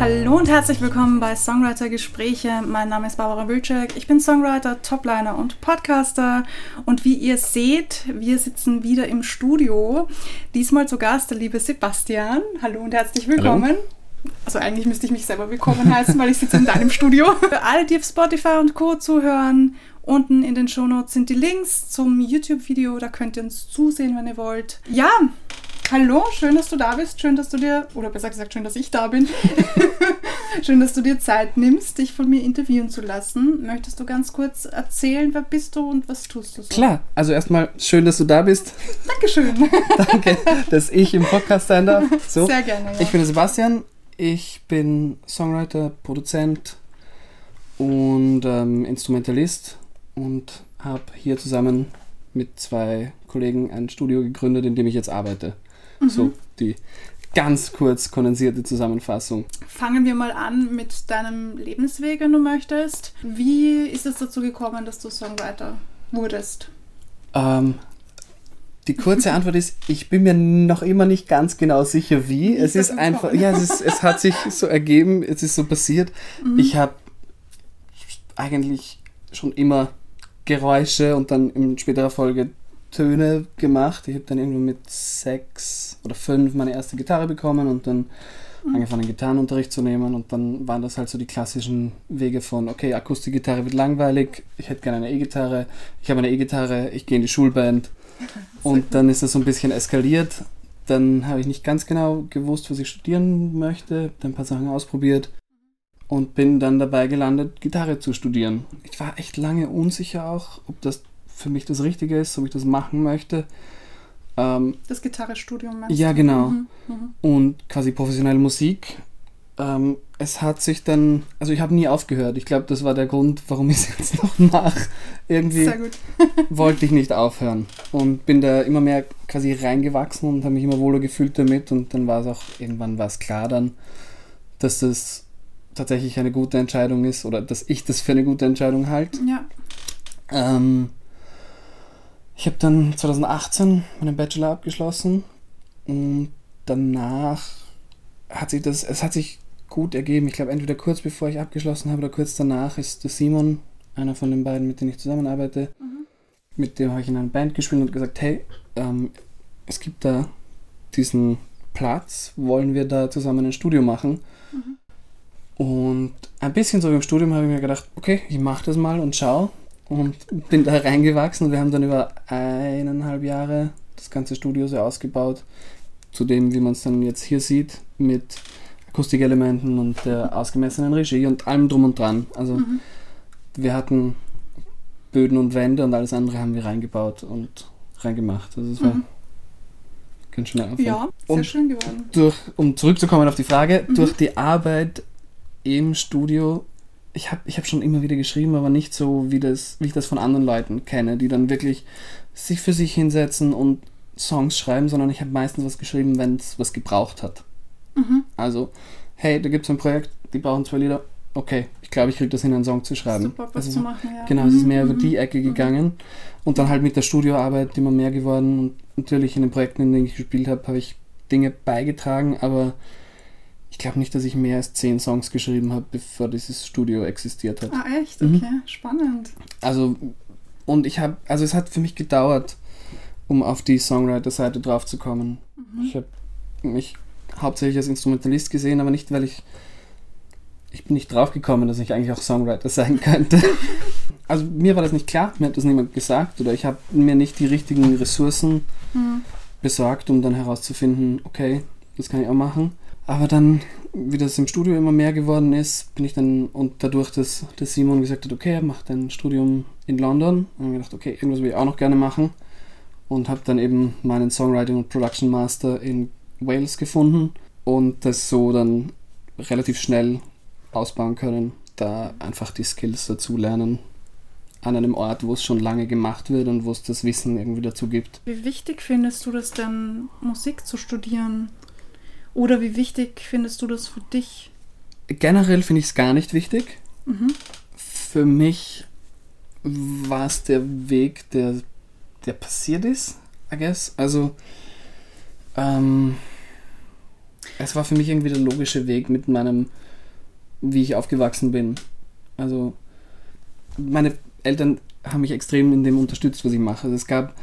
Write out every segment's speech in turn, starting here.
Hallo und herzlich willkommen bei Songwriter Gespräche. Mein Name ist Barbara Wilczek. Ich bin Songwriter, Topliner und Podcaster. Und wie ihr seht, wir sitzen wieder im Studio. Diesmal zu Gast der liebe Sebastian. Hallo und herzlich willkommen. Hallo. Also eigentlich müsste ich mich selber willkommen heißen, weil ich sitze in deinem Studio. Für alle, die auf Spotify und Co. zuhören, unten in den Shownotes sind die Links zum YouTube-Video. Da könnt ihr uns zusehen, wenn ihr wollt. Ja, Hallo, schön, dass du da bist. Schön, dass du dir, oder besser gesagt, schön, dass ich da bin. schön, dass du dir Zeit nimmst, dich von mir interviewen zu lassen. Möchtest du ganz kurz erzählen, wer bist du und was tust du so? Klar, also erstmal schön, dass du da bist. Dankeschön. Danke, dass ich im Podcast sein darf. So. Sehr gerne. Ja. Ich bin Sebastian, ich bin Songwriter, Produzent und ähm, Instrumentalist und habe hier zusammen mit zwei Kollegen ein Studio gegründet, in dem ich jetzt arbeite. Mhm. So die ganz kurz kondensierte Zusammenfassung. Fangen wir mal an mit deinem Lebensweg, wenn du möchtest. Wie ist es dazu gekommen, dass du Songwriter wurdest? Ähm, die kurze Antwort ist, ich bin mir noch immer nicht ganz genau sicher, wie. es ist einfach, ja, es, ist, es, hat sich so ergeben, es ist so passiert. Mhm. Ich habe eigentlich schon immer Geräusche und dann in späterer Folge Töne gemacht. Ich habe dann irgendwo mit sechs oder fünf meine erste Gitarre bekommen und dann mhm. angefangen Gitarrenunterricht zu nehmen und dann waren das halt so die klassischen Wege von, okay, Akustikgitarre wird langweilig, ich hätte gerne eine E-Gitarre, ich habe eine E-Gitarre, ich gehe in die Schulband und dann ist das so ein bisschen eskaliert. Dann habe ich nicht ganz genau gewusst, was ich studieren möchte, dann ein paar Sachen ausprobiert und bin dann dabei gelandet, Gitarre zu studieren. Ich war echt lange unsicher auch, ob das für mich das Richtige ist, ob ich das machen möchte. Ähm, das Gitarrestudium meinst Ja, genau. Mhm, mhm. Und quasi professionelle Musik. Ähm, es hat sich dann, also ich habe nie aufgehört. Ich glaube, das war der Grund, warum ich es jetzt noch mache. Irgendwie wollte ich nicht aufhören und bin da immer mehr quasi reingewachsen und habe mich immer wohler gefühlt damit. Und dann war es auch irgendwann was klar dann, dass das tatsächlich eine gute Entscheidung ist oder dass ich das für eine gute Entscheidung halte. Ja. Ähm, ich habe dann 2018 meinen Bachelor abgeschlossen und danach hat sich das, es hat sich gut ergeben. Ich glaube, entweder kurz bevor ich abgeschlossen habe oder kurz danach ist der Simon, einer von den beiden, mit denen ich zusammenarbeite, mhm. mit dem habe ich in einer Band gespielt und gesagt, hey, ähm, es gibt da diesen Platz, wollen wir da zusammen ein Studio machen? Mhm. Und ein bisschen so im Studium habe ich mir gedacht, okay, ich mache das mal und schau und bin da reingewachsen. Wir haben dann über eineinhalb Jahre das ganze Studio so ausgebaut, zu dem, wie man es dann jetzt hier sieht, mit Akustikelementen und der ausgemessenen Regie und allem drum und dran. Also mhm. wir hatten Böden und Wände und alles andere haben wir reingebaut und reingemacht. Also es war mhm. ganz schön Aufwand. Ja, sehr und schön geworden. Durch, um zurückzukommen auf die Frage, mhm. durch die Arbeit im Studio ich habe ich hab schon immer wieder geschrieben, aber nicht so, wie, das, wie ich das von anderen Leuten kenne, die dann wirklich sich für sich hinsetzen und Songs schreiben, sondern ich habe meistens was geschrieben, wenn es was gebraucht hat. Mhm. Also, hey, da gibt es ein Projekt, die brauchen zwei Lieder. Okay, ich glaube, ich kriege das hin, einen Song zu schreiben. Super, was also, zu machen, ja. Genau, es ist mehr mhm. über die Ecke mhm. gegangen. Und dann halt mit der Studioarbeit immer mehr geworden. Und natürlich in den Projekten, in denen ich gespielt habe, habe ich Dinge beigetragen, aber ich glaube nicht, dass ich mehr als zehn Songs geschrieben habe, bevor dieses Studio existiert hat. Ah, echt? Okay, mhm. spannend. Also, und ich habe, also es hat für mich gedauert, um auf die Songwriter-Seite drauf zu kommen. Mhm. Ich habe mich hauptsächlich als Instrumentalist gesehen, aber nicht, weil ich, ich bin nicht drauf gekommen, dass ich eigentlich auch Songwriter sein könnte. also mir war das nicht klar, mir hat das niemand gesagt oder ich habe mir nicht die richtigen Ressourcen mhm. besorgt, um dann herauszufinden, okay, das kann ich auch machen. Aber dann, wie das im Studio immer mehr geworden ist, bin ich dann, und dadurch, dass, dass Simon gesagt hat, okay, er macht ein Studium in London, habe ich gedacht, okay, irgendwas will ich auch noch gerne machen. Und habe dann eben meinen Songwriting und Production Master in Wales gefunden und das so dann relativ schnell ausbauen können, da einfach die Skills dazu lernen an einem Ort, wo es schon lange gemacht wird und wo es das Wissen irgendwie dazu gibt. Wie wichtig findest du das denn, Musik zu studieren? Oder wie wichtig findest du das für dich? Generell finde ich es gar nicht wichtig. Mhm. Für mich war es der Weg, der, der passiert ist, I guess. Also, ähm, es war für mich irgendwie der logische Weg mit meinem, wie ich aufgewachsen bin. Also meine Eltern haben mich extrem in dem unterstützt, was ich mache. Also es gab,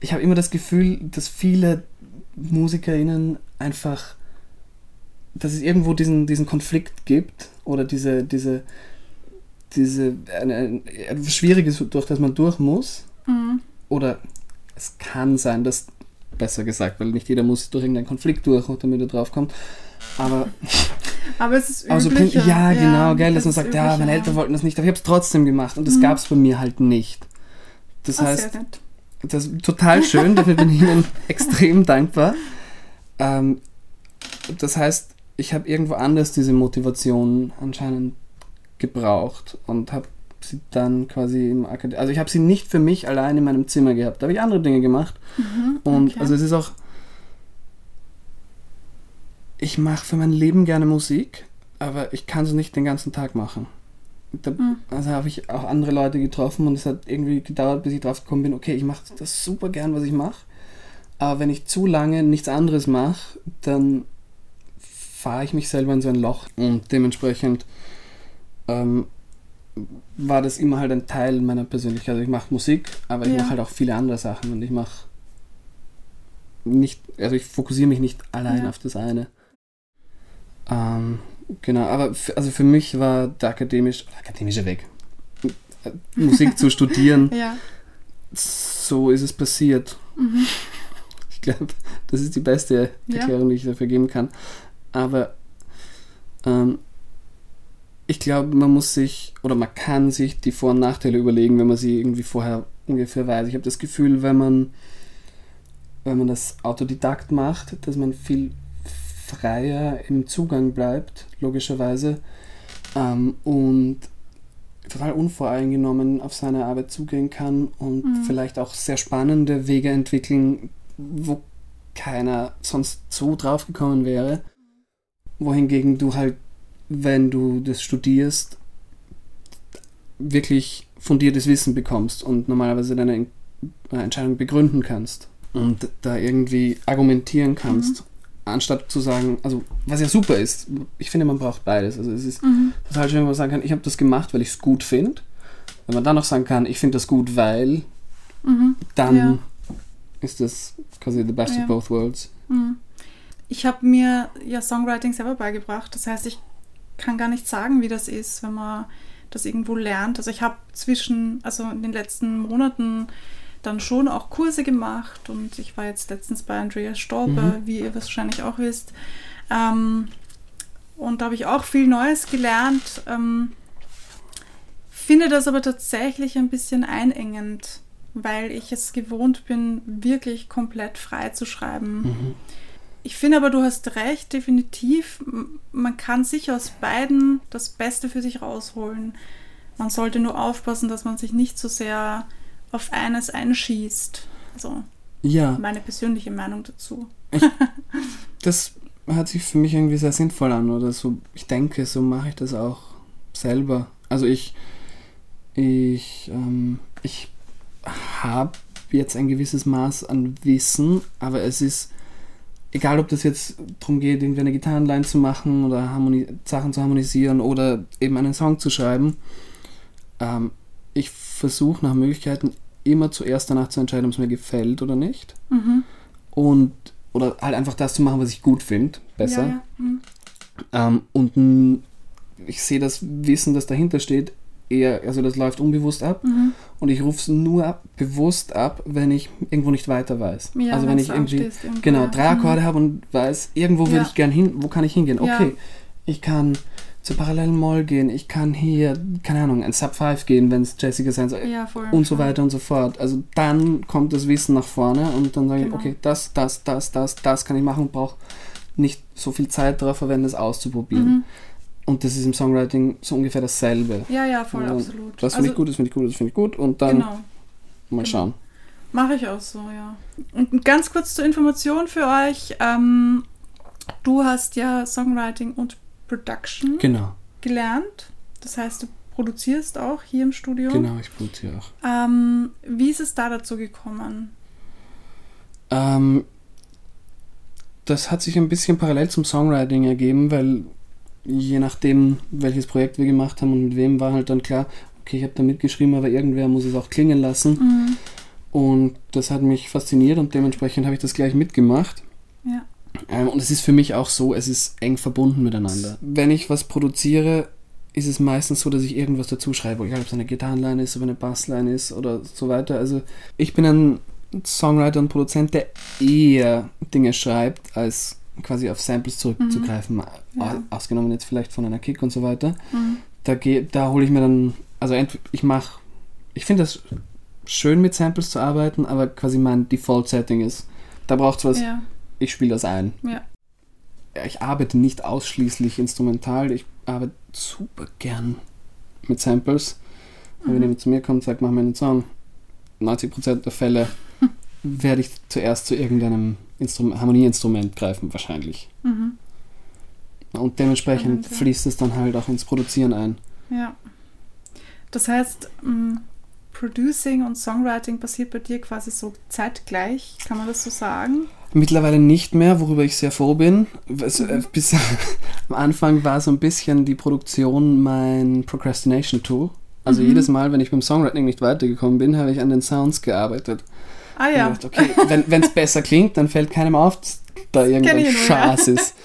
ich habe immer das Gefühl, dass viele MusikerInnen einfach, dass es irgendwo diesen, diesen Konflikt gibt oder diese, diese, diese eine, ein, etwas Schwieriges, durch das man durch muss. Mhm. Oder es kann sein, dass, besser gesagt, weil nicht jeder muss durch irgendeinen Konflikt durch, damit er draufkommt. Aber, Aber es ist üblicher. Prin- ja, genau, gell, dass man sagt, ja, meine üblicher. Eltern wollten das nicht, aber ich habe es trotzdem gemacht und das Mhm. gab es bei mir halt nicht. Das Ah, heißt, das ist total schön, dafür bin ich Ihnen extrem dankbar. Ähm, das heißt, ich habe irgendwo anders diese Motivation anscheinend gebraucht und habe sie dann quasi im Akademie, also ich habe sie nicht für mich allein in meinem Zimmer gehabt, da habe ich andere Dinge gemacht Mhm, und okay. also es ist auch, ich mache für mein Leben gerne Musik, aber ich kann es nicht den ganzen Tag machen. Da, Mhm. Also habe ich auch andere Leute getroffen und es hat irgendwie gedauert, bis ich drauf gekommen bin, okay, ich mache das super gern, was ich mache, aber wenn ich zu lange nichts anderes mache, dann fahre ich mich selber in so ein Loch und dementsprechend ähm, war das immer halt ein Teil meiner Persönlichkeit. Also ich mache Musik, aber ich Ja. mache halt auch viele andere Sachen und ich mache nicht, also ich fokussiere mich nicht allein Ja. auf das eine. Ähm, genau, aber also für mich war der akademisch, akademische Weg, äh, Musik zu studieren, Ja. so ist es passiert. Mhm. Ich glaube, das ist die beste. Erklärung, die ich dafür geben kann. Aber ähm, ich glaube, man muss sich oder man kann sich die Vor- und Nachteile überlegen, wenn man sie irgendwie vorher ungefähr weiß. Ich habe das Gefühl, wenn man, wenn man das Autodidakt macht, dass man viel freier im Zugang bleibt, logischerweise, ähm, und total unvoreingenommen auf seine Arbeit zugehen kann und Mhm. vielleicht auch sehr spannende Wege entwickeln, wo keiner sonst so drauf gekommen wäre. Wohingegen du halt, wenn du das studierst, wirklich fundiertes Wissen bekommst und normalerweise deine äh, Entscheidung begründen kannst und da irgendwie argumentieren kannst, anstatt zu sagen, also was ja super ist, ich finde, man braucht beides. Also es ist Mhm. total schön, wenn man sagen kann, ich habe das gemacht, weil ich es gut finde. Wenn man dann noch sagen kann, ich finde das gut, weil, Mhm. dann Ja. ist das quasi the best Ja. of both worlds. Ich habe mir ja Songwriting selber beigebracht. Das heißt, ich kann gar nicht sagen, wie das ist, wenn man das irgendwo lernt. Also ich habe zwischen, also in den letzten Monaten dann schon auch Kurse gemacht und ich war jetzt letztens bei Andreas Stolper, Mhm. wie ihr wahrscheinlich auch wisst. Ähm, und da habe ich auch viel Neues gelernt. Ähm, finde das aber tatsächlich ein bisschen einengend, weil ich es gewohnt bin, wirklich komplett frei zu schreiben. Mhm. Ich finde aber, du hast recht, definitiv. Man kann sich aus beiden das Beste für sich rausholen. Man sollte nur aufpassen, dass man sich nicht so sehr auf eines einschießt. Also Ja, meine persönliche Meinung dazu. das hört sich für mich irgendwie sehr sinnvoll an oder so. Ich denke, so mache ich das auch selber. Also ich, ich, ähm, ich habe jetzt ein gewisses Maß an Wissen, aber es ist egal, ob das jetzt darum geht, irgendwie eine Gitarrenline zu machen oder Sachen zu harmonisieren oder eben einen Song zu schreiben. Ähm, ich versuche nach Möglichkeiten immer zuerst danach zu entscheiden, ob es mir gefällt oder nicht. Mhm. Und oder halt einfach das zu machen, was ich gut finde, besser. Ja, ja. Mhm. Ähm, und ich sehe das Wissen, das dahinter steht, eher, also das läuft unbewusst ab. Mhm. Und ich rufe es nur ab, bewusst ab, wenn ich irgendwo nicht weiter weiß. Ja, also wenn ich irgendwie genau drei Akkorde habe und weiß, irgendwo will Ja. ich gern hin, wo kann ich hingehen? Okay, ich kann zur parallelen Moll gehen, ich kann hier, keine Ahnung, ein Sub 5 gehen, wenn es Jessica sein soll. Ja. Und so weiter und so fort. Also dann kommt das Wissen nach vorne und dann sage Genau. ich, okay, das, das, das, das, das kann ich machen und brauche nicht so viel Zeit darauf verwenden, es auszuprobieren. Mhm. Und das ist im Songwriting so ungefähr dasselbe. Ja, ja, voll, Ja, absolut. Das finde ich gut, das finde ich gut, das finde ich gut und dann Genau. mal schauen. Mache ich auch so, ja. Und ganz kurz zur Information für euch. Ähm, du hast ja Songwriting und Production Genau, gelernt. Das heißt, du produzierst auch hier im Studio. genau, ich produziere auch. Ähm, wie ist es da dazu gekommen? Ähm, das hat sich ein bisschen parallel zum Songwriting ergeben, weil je nachdem, welches Projekt wir gemacht haben und mit wem, war halt dann klar, okay, ich habe da mitgeschrieben, aber irgendwer muss es auch klingen lassen. Mhm. Und das hat mich fasziniert und dementsprechend habe ich das gleich mitgemacht. Ja. Ähm, und es ist für mich auch so, es ist eng verbunden miteinander. Wenn ich was produziere, ist es meistens so, dass ich irgendwas dazu schreibe, egal ob es eine Gitarrenline ist, ob eine Bassline ist oder so weiter. Also ich bin ein Songwriter und Produzent, der eher Dinge schreibt, als quasi auf Samples zurückzugreifen, Ja. ausgenommen jetzt vielleicht von einer Kick und so weiter. Mhm. Da, geh, da hole ich mir dann, also ich mache, ich finde das schön mit Samples zu arbeiten, aber quasi mein Default-Setting ist, da braucht es was, Ja. ich spiele das ein. Ja. Ich arbeite nicht ausschließlich instrumental, ich arbeite super gern mit Samples. Und wenn Mhm. jemand zu mir kommt und sagt, mach mir einen Song, 90% der Fälle werde ich zuerst zu irgendeinem Instrum Harmonieinstrument greifen, wahrscheinlich. Mhm. Und dementsprechend Spannend, fließt es dann halt auch ins Produzieren ein. Ja. Das heißt, Producing und Songwriting passiert bei dir quasi so zeitgleich, kann man das so sagen? Mittlerweile nicht mehr, worüber ich sehr froh bin. Es, Mhm. bis am Anfang war so ein bisschen die Produktion mein Procrastination-Tool. Also Mhm. jedes Mal, wenn ich beim Songwriting nicht weitergekommen bin, habe ich an den Sounds gearbeitet. Ah Und ja. gedacht, okay, wenn es besser klingt, dann fällt keinem auf, dass da irgendein ja. Schaß ist.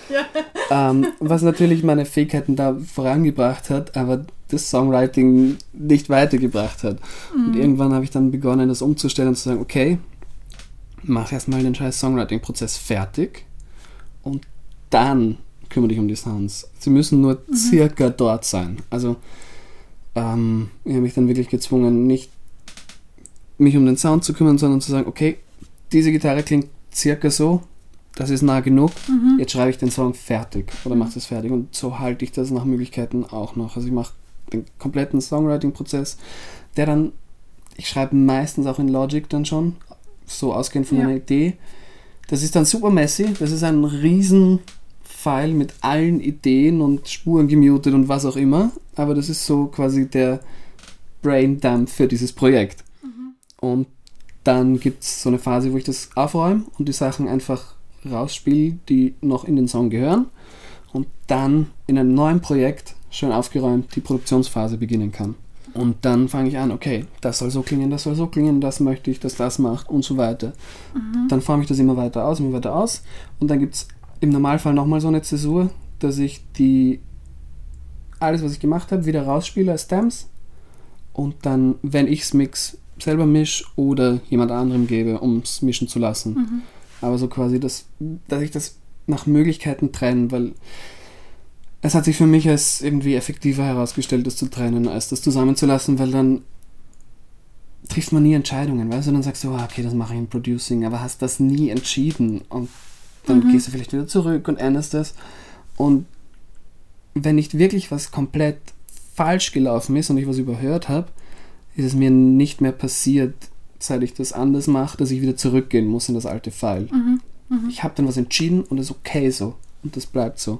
Ja. ähm, was natürlich meine Fähigkeiten da vorangebracht hat, aber das Songwriting nicht weitergebracht hat. Und Mhm. irgendwann habe ich dann begonnen, das umzustellen und zu sagen, okay, mach erstmal den scheiß Songwriting-Prozess fertig und dann kümmere dich um die Sounds. Sie müssen nur Mhm. circa dort sein. Also ähm, ich habe mich dann wirklich gezwungen, nicht mich um den Sound zu kümmern, sondern zu sagen, okay, diese Gitarre klingt circa so, das ist nah genug, Mhm. jetzt schreibe ich den Song fertig oder mache das fertig. Und so halte ich das nach Möglichkeiten auch noch. Also ich mache den kompletten Songwriting-Prozess, der dann, ich schreibe meistens auch in Logic dann schon, so ausgehend von Ja. einer Idee. Das ist dann super messy, das ist ein riesen File mit allen Ideen und Spuren gemutet und was auch immer. Aber das ist so quasi der Braindump für dieses Projekt. Und dann gibt es so eine Phase, wo ich das aufräume und die Sachen einfach rausspiele, die noch in den Song gehören. Und dann in einem neuen Projekt schön aufgeräumt die Produktionsphase beginnen kann. Und dann fange ich an, okay, das soll so klingen, das soll so klingen, das möchte ich, dass das macht und so weiter. Dann forme ich das immer weiter aus, immer weiter aus. Und dann gibt es im Normalfall nochmal so eine Zäsur, dass ich die alles, was ich gemacht habe, wieder rausspiele als Stems. Und dann, wenn ich's mix, selber misch oder jemand anderem gebe, um es mischen zu lassen. Mhm. Aber so quasi, das, dass ich das nach Möglichkeiten trenne, weil es hat sich für mich als irgendwie effektiver herausgestellt, das zu trennen, als das zusammenzulassen, weil dann trifft man nie Entscheidungen, weißt du? Dann sagst du, ah, okay, das mache ich im Producing, aber hast das nie entschieden und dann Mhm. gehst du vielleicht wieder zurück und änderst das. Und wenn nicht wirklich was komplett falsch gelaufen ist und ich was überhört habe, ist es mir nicht mehr passiert, seit ich das anders mache, dass ich wieder zurückgehen muss in das alte File. Mhm. Mhm. Ich habe dann was entschieden und es ist okay so. Und das bleibt so.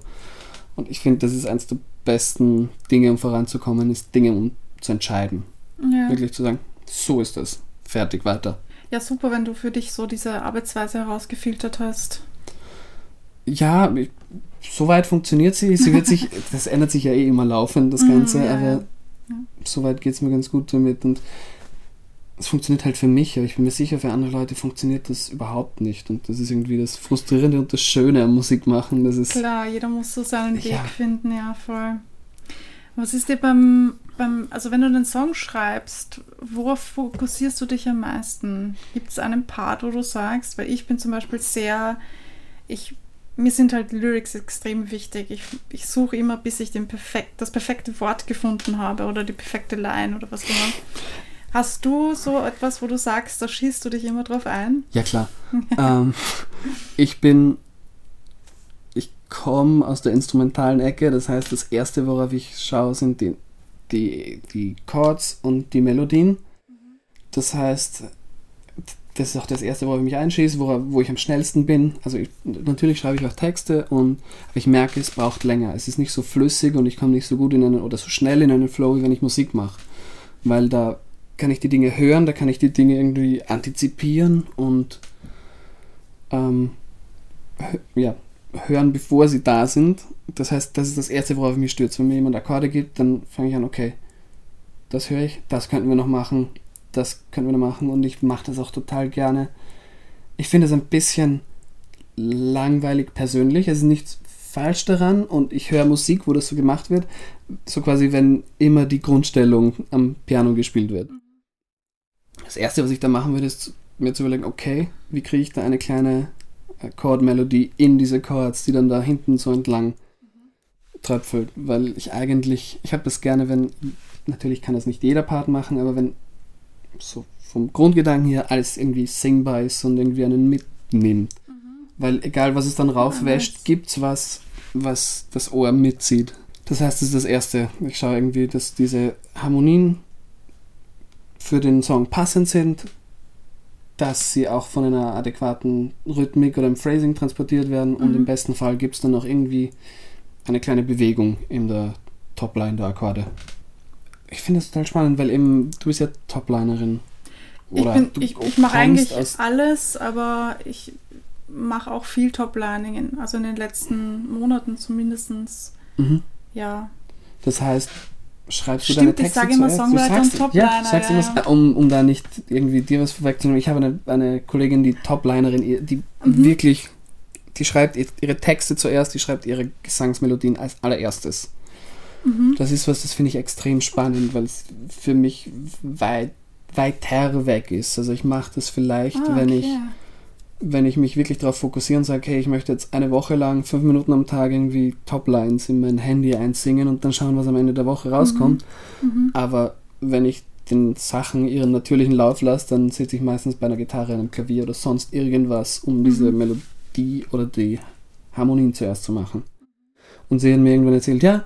Und ich finde, das ist eines der besten Dinge, um voranzukommen, ist Dinge um zu entscheiden. Ja. Wirklich zu sagen, so ist das. Fertig, weiter. ja, super, wenn du für dich so diese Arbeitsweise herausgefiltert hast. Ja, soweit funktioniert sie. Sie wird sich, das ändert sich ja eh immer laufend, das Mhm, Ganze, ja, aber ja. Soweit geht es mir ganz gut damit. Und es funktioniert halt für mich, aber ich bin mir sicher, für andere Leute funktioniert das überhaupt nicht. Und das ist irgendwie das Frustrierende und das Schöne am Musikmachen. Das ist, Klar, jeder muss so seinen Weg Ja. finden, ja, voll. Was ist dir beim, beim, also wenn du einen Song schreibst, worauf fokussierst du dich am meisten? Gibt es einen Part, wo du sagst, weil ich bin zum Beispiel sehr, ich, mir sind halt Lyrics extrem wichtig. Ich, ich suche immer, bis ich den perfekt, das perfekte Wort gefunden habe oder die perfekte Line oder was immer. Hast du so etwas, wo du sagst, da schießt du dich immer drauf ein? Ja, klar. ähm, ich bin. Ich komme aus der instrumentalen Ecke, das heißt, das erste, worauf ich schaue, sind die, die, die Chords und die Melodien. Das heißt, das ist auch das erste, worauf ich mich einschieße, wo, wo ich am schnellsten bin. Also, ich, natürlich schreibe ich auch Texte, und, ich merke, es braucht länger. Es ist nicht so flüssig und ich komme nicht so gut in einen oder so schnell in einen Flow, wie wenn ich Musik mache. Weil da kann ich die Dinge hören, da kann ich die Dinge irgendwie antizipieren und ähm, ja, hören, bevor sie da sind. Das heißt, das ist das Erste, worauf ich mich stürze. Wenn mir jemand Akkorde gibt, dann fange ich an, okay, das höre ich, das könnten wir noch machen, das könnten wir machen und ich mache das auch total gerne. Ich finde es ein bisschen langweilig persönlich, es ist nichts falsch daran und ich höre Musik, wo das so gemacht wird, so quasi, wenn immer die Grundstellung am Piano gespielt wird. Das Erste, was ich da machen würde, ist mir zu überlegen, okay, wie kriege ich da eine kleine Chordmelodie in diese Chords, die dann da hinten so entlang tröpfelt, weil ich eigentlich, ich habe das gerne, wenn, natürlich kann das nicht jeder Part machen, aber wenn so vom Grundgedanken her alles irgendwie singbar ist und irgendwie einen mitnimmt. Mhm. Weil egal was es dann raufwäscht, gibt es was, was das Ohr mitzieht. Das heißt, das ist das Erste. Ich schaue irgendwie, dass diese Harmonien für den Song passend sind, dass sie auch von einer adäquaten Rhythmik oder im Phrasing transportiert werden mhm. und im besten Fall gibt es dann auch irgendwie eine kleine Bewegung in der Topline der Akkorde. Ich finde das total spannend, weil eben du bist ja Toplinerin. Oder ich, bin, ich, ich mache eigentlich alles, aber ich mache auch viel Toplining, also in den letzten Monaten zumindest. Mhm. Ja. Das heißt, schreibst Stimmt, du deine Texte ich sage immer Songwriter und Topliner. Ja, sagst ja, ja. Um, um da nicht irgendwie dir was vorwegzunehmen. Ich habe eine, eine Kollegin, die Toplinerin, die mhm. wirklich, die schreibt ihre Texte zuerst, die schreibt ihre Gesangsmelodien als allererstes. Mhm. Das ist was, das finde ich extrem spannend, weil es für mich weit, weiter weg ist. Also ich mache das vielleicht, ah, okay. wenn ich wenn ich mich wirklich darauf fokussiere und sage, hey, ich möchte jetzt eine Woche lang fünf Minuten am Tag irgendwie Toplines in mein Handy einsingen und dann schauen, was am Ende der Woche rauskommt. Mhm. Mhm. Aber wenn ich den Sachen ihren natürlichen Lauf lasse, dann sitze ich meistens bei einer Gitarre, einem Klavier oder sonst irgendwas, um diese mhm. Melodie oder die Harmonien zuerst zu machen. Und sie hat mir irgendwann erzählt, ja,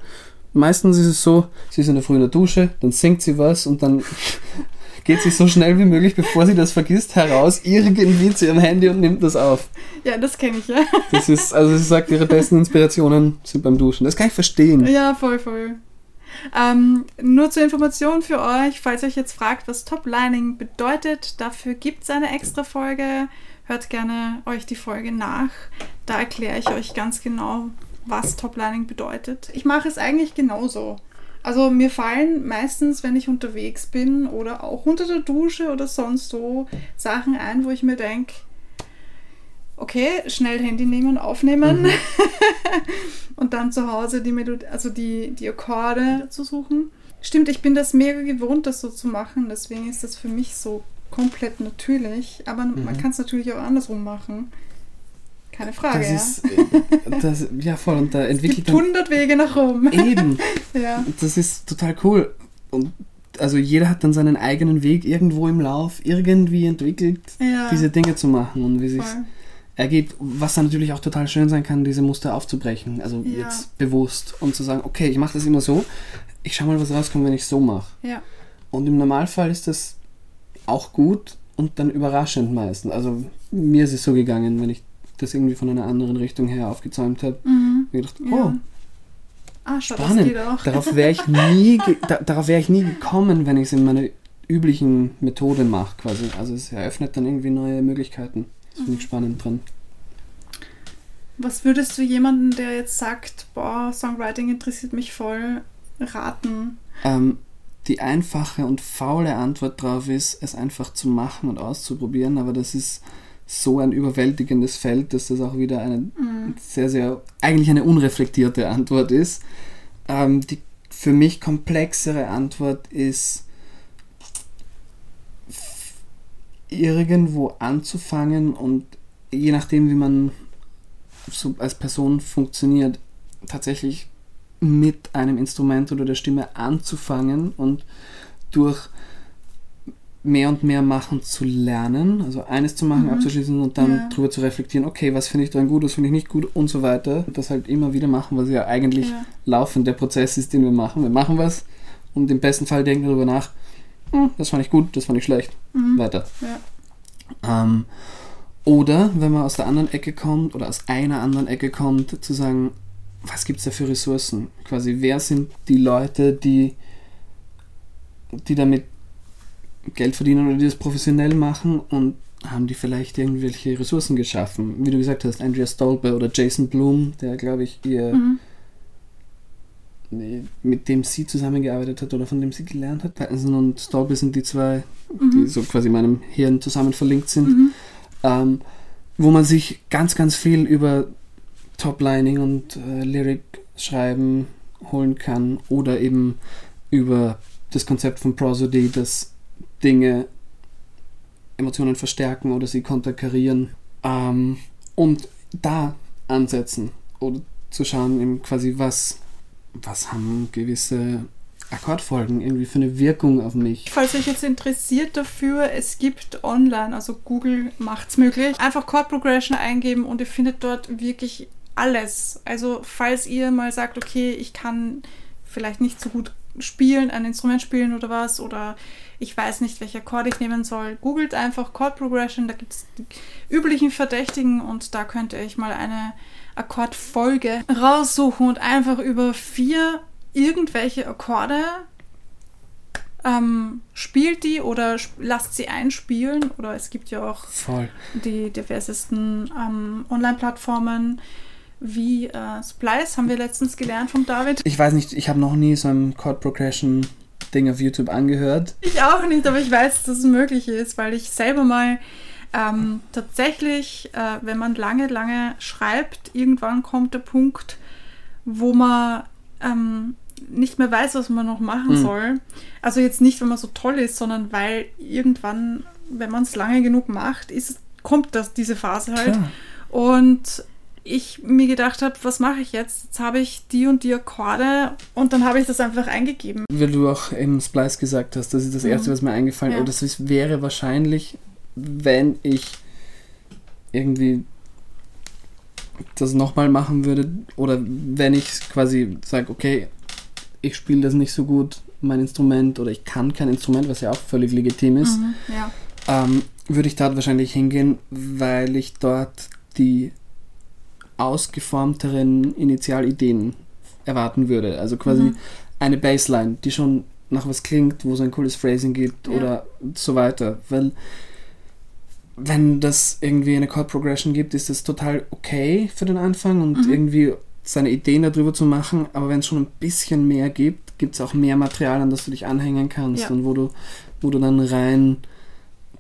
meistens ist es so, sie ist in der Früh in der Dusche, dann singt sie was und dann geht sie so schnell wie möglich, bevor sie das vergisst, heraus irgendwie zu ihrem Handy und nimmt das auf. Ja, das kenne ich, ja. Das ist, also sie sagt, ihre besten Inspirationen sind beim Duschen. Das kann ich verstehen. Ja, voll, voll. Ähm, nur zur Information für euch, falls ihr euch jetzt fragt, was Toplining bedeutet, dafür gibt es eine extra Folge. Hört gerne euch die Folge nach. Da erkläre ich euch ganz genau, was Toplining bedeutet. Ich mache es eigentlich genauso. Also mir fallen meistens, wenn ich unterwegs bin oder auch unter der Dusche oder sonst so Sachen ein, wo ich mir denke, okay, schnell Handy nehmen, aufnehmen mhm. und dann zu Hause die Melodie, also die, die Akkorde zu suchen. Stimmt, ich bin das mega gewohnt, das so zu machen, deswegen ist das für mich so komplett natürlich, aber mhm. man kann es natürlich auch andersrum machen. Keine Frage, das ja. Ist, äh, das, ja, voll. Und da entwickelt es gibt 100 Wege nach Rom. Eben. ja. Das ist total cool. Und also jeder hat dann seinen eigenen Weg irgendwo im Lauf irgendwie entwickelt, ja. diese Dinge zu machen und wie sich ergeht. Was dann natürlich auch total schön sein kann, diese Muster aufzubrechen. Also ja. jetzt bewusst und zu sagen, okay, ich mache das immer so. Ich schau mal, was rauskommt, wenn ich so mache. Ja. Und im Normalfall ist das auch gut und dann überraschend meistens. Also mir ist es so gegangen, wenn ich das irgendwie von einer anderen Richtung her aufgezäumt habe. Mhm. Und dachte, oh, ja. ah, spannend. Darauf wäre ich nie, da, darauf wäre ich nie gekommen, wenn ich es in meiner üblichen Methode mache, quasi. Also es eröffnet dann irgendwie neue Möglichkeiten. Das finde ich mhm. spannend drin. Was würdest du jemandem, der jetzt sagt, boah, Songwriting interessiert mich voll, raten? Ähm, die einfache und faule Antwort darauf ist, es einfach zu machen und auszuprobieren, aber das ist so ein überwältigendes Feld, dass das auch wieder eine mhm. sehr, sehr, eigentlich eine unreflektierte Antwort ist. Ähm, die für mich komplexere Antwort ist, irgendwo anzufangen und je nachdem, wie man so als Person funktioniert, tatsächlich mit einem Instrument oder der Stimme anzufangen und durch mehr und mehr machen zu lernen, also eines zu machen, mhm. abzuschließen und dann ja. drüber zu reflektieren, okay, was finde ich dran gut, was finde ich nicht gut und so weiter. Das halt immer wieder machen, was ja eigentlich ja. laufend der Prozess ist, den wir machen. Wir machen was und im besten Fall denken wir darüber nach, hm, das fand ich gut, das fand ich schlecht, mhm. weiter. Ja. Ähm, oder wenn man aus der anderen Ecke kommt oder aus einer anderen Ecke kommt, zu sagen, was gibt es da für Ressourcen? Quasi, wer sind die Leute, die, die damit Geld verdienen oder die das professionell machen und haben die vielleicht irgendwelche Ressourcen geschaffen. Wie du gesagt hast, Andrea Stolpe oder Jason Bloom, der, glaube ich, ihr Mhm. nee, mit dem sie zusammengearbeitet hat oder von dem sie gelernt hat. Pattinson und Stolpe sind die zwei, die Mhm. so quasi in meinem Hirn zusammen verlinkt sind. Mhm. ähm, wo man sich ganz, ganz viel über Toplining und äh, Lyric schreiben holen kann oder eben über das Konzept von Prosody, dass Dinge Emotionen verstärken oder sie konterkarieren ähm, und da ansetzen oder zu schauen, eben quasi was, was haben gewisse Akkordfolgen irgendwie für eine Wirkung auf mich. Falls euch jetzt interessiert dafür, es gibt online, also Google macht's möglich, einfach Chord Progression eingeben und ihr findet dort wirklich alles. Also falls ihr mal sagt, okay, ich kann vielleicht nicht so gut spielen, ein Instrument spielen oder was, oder ich weiß nicht, welche Akkorde ich nehmen soll, googelt einfach Chord Progression, da gibt es die üblichen Verdächtigen und da könnt ihr euch mal eine Akkordfolge raussuchen und einfach über vier irgendwelche Akkorde ähm, spielt die oder lasst sie einspielen oder es gibt ja auch Voll. die diversesten ähm, Online-Plattformen wie äh, Splice, haben wir letztens gelernt vom David. Ich weiß nicht, ich habe noch nie so ein Chord Progression Ding auf YouTube angehört. Ich auch nicht, aber ich weiß, dass es möglich ist, weil ich selber mal ähm, tatsächlich, äh, wenn man lange, lange schreibt, irgendwann kommt der Punkt, wo man ähm, nicht mehr weiß, was man noch machen Mhm. soll. Also jetzt nicht, wenn man so toll ist, sondern weil irgendwann, wenn man es lange genug macht, ist, kommt das, diese Phase halt. Klar. Und ich mir gedacht habe, was mache ich jetzt? Jetzt habe ich die und die Akkorde und dann habe ich das einfach eingegeben. Weil du auch im Splice gesagt hast, das ist das Mhm. Erste, was mir eingefallen ist. Ja. Oder das wäre wahrscheinlich, wenn ich irgendwie das nochmal machen würde oder wenn ich quasi sage, okay, ich spiele das nicht so gut, mein Instrument oder ich kann kein Instrument, was ja auch völlig legitim ist, Mhm, ja. ähm, würde ich dort wahrscheinlich hingehen, weil ich dort die ausgeformteren Initialideen erwarten würde. Also quasi Mhm. eine Bassline, die schon nach was klingt, wo es ein cooles Phrasing gibt Ja. oder so weiter. Weil wenn das irgendwie eine Chord Progression gibt, ist das total okay für den Anfang und Mhm. irgendwie seine Ideen darüber zu machen, aber wenn es schon ein bisschen mehr gibt, gibt es auch mehr Material, an das du dich anhängen kannst Ja. und wo du, wo du dann rein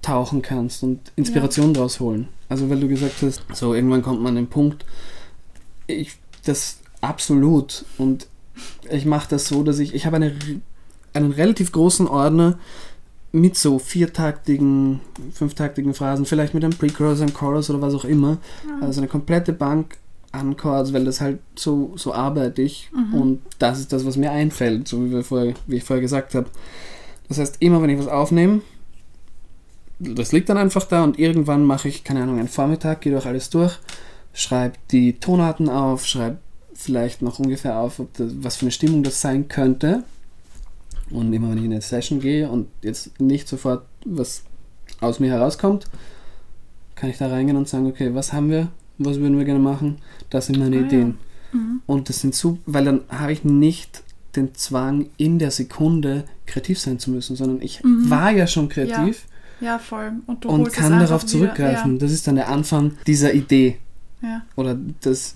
tauchen kannst und Inspiration draus holen. Also weil du gesagt hast, so irgendwann kommt man an den Punkt, ich das absolut und ich mache das so, dass ich, ich habe eine, einen relativ großen Ordner mit so viertaktigen, fünftaktigen Phrasen, vielleicht mit einem Pre-Chorus, einem Chorus oder was auch immer. Also eine komplette Bank an Chords, weil das halt so, so arbeite ich Mhm. und das ist das, was mir einfällt, so wie, wir vorher, wie ich vorher gesagt habe. Das heißt, immer wenn ich was aufnehme, das liegt dann einfach da und irgendwann mache ich, keine Ahnung, einen Vormittag, gehe durch alles durch, schreibe die Tonarten auf, schreibe vielleicht noch ungefähr auf, ob das, was für eine Stimmung das sein könnte. Und immer wenn ich in eine Session gehe und jetzt nicht sofort was aus mir herauskommt, kann ich da reingehen und sagen, okay, was haben wir, was würden wir gerne machen, das sind meine Ah, ja. Ideen. Mhm. Und das sind so, weil dann habe ich nicht den Zwang, in der Sekunde kreativ sein zu müssen, sondern ich Mhm. war ja schon kreativ Ja, voll. Und, und kann darauf zurückgreifen. Das ist dann der Anfang dieser Idee. Ja, ja, Oder das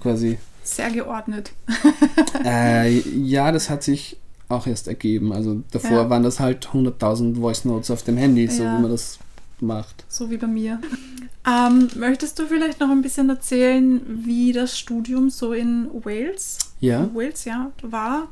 quasi. sehr geordnet. äh, ja, das hat sich auch erst ergeben. Also davor Ja. waren das halt 100.000 Voice Notes auf dem Handy, so Ja. wie man das macht. So wie bei mir. Ähm, möchtest du vielleicht noch ein bisschen erzählen, wie das Studium so in Wales, Ja, Wales, ja, war?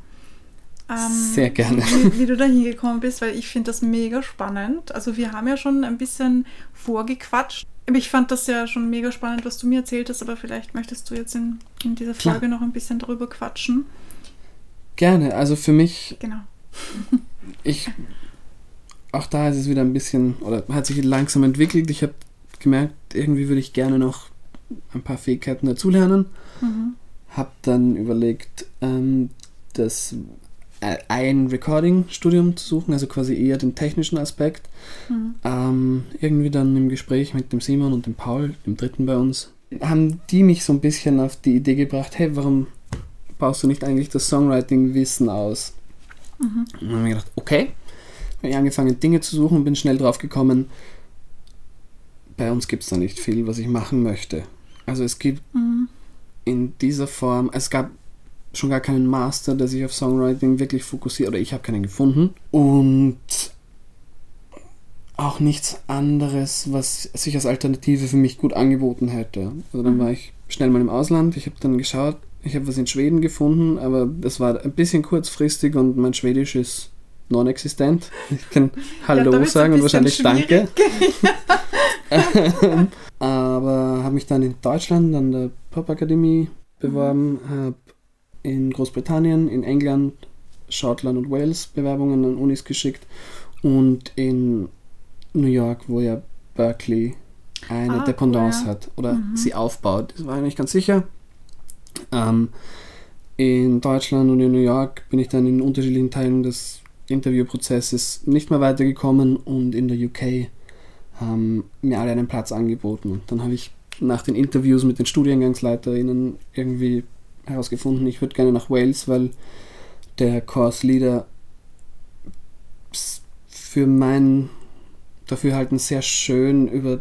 Ähm, Sehr gerne. Wie, wie du da hingekommen bist, weil ich finde das mega spannend. Also wir haben ja schon ein bisschen vorgequatscht. Ich fand das ja schon mega spannend, was du mir erzählt hast, aber vielleicht möchtest du jetzt in, in dieser Klar. Folge noch ein bisschen darüber quatschen. gerne. Also für mich Genau. ich auch da ist es wieder ein bisschen oder hat sich langsam entwickelt. Ich habe gemerkt, irgendwie würde ich gerne noch ein paar Fähigkeiten dazulernen. Mhm. Habe dann überlegt, ähm, das ein Recording-Studium zu suchen, also quasi eher den technischen Aspekt. Mhm. Ähm, irgendwie dann im Gespräch mit dem Simon und dem Paul, dem dritten bei uns, haben die mich so ein bisschen auf die Idee gebracht, hey, warum baust du nicht eigentlich das Songwriting-Wissen aus? Mhm. Und dann habe ich gedacht, okay. Habe ich angefangen, Dinge zu suchen und bin schnell drauf gekommen, bei uns gibt es da nicht viel, was ich machen möchte. Also es gibt mhm. in dieser Form, es gab schon gar keinen Master, der sich auf Songwriting wirklich fokussiert, oder ich habe keinen gefunden. Und auch nichts anderes, was sich als Alternative für mich gut angeboten hätte. Also dann mhm. war ich schnell mal im Ausland. Ich habe dann geschaut, ich habe was in Schweden gefunden, aber das war ein bisschen kurzfristig und mein Schwedisch ist non-existent. Ich kann Hallo ja, sagen und wahrscheinlich Danke. aber habe mich dann in Deutschland an der Popakademie beworben, habe in Großbritannien, in England, Schottland und Wales Bewerbungen an Unis geschickt und in New York, wo ja Berkeley eine ah, Dependance cool, hat oder mhm. sie aufbaut. Das war ich nicht ganz sicher. Ähm, in Deutschland und in New York bin ich dann in unterschiedlichen Teilen des Interviewprozesses nicht mehr weitergekommen und in der UK haben mir alle einen Platz angeboten. Und dann habe ich nach den Interviews mit den StudiengangsleiterInnen irgendwie herausgefunden, ich würde gerne nach Wales, weil der Course Leader für mein Dafürhalten sehr schön über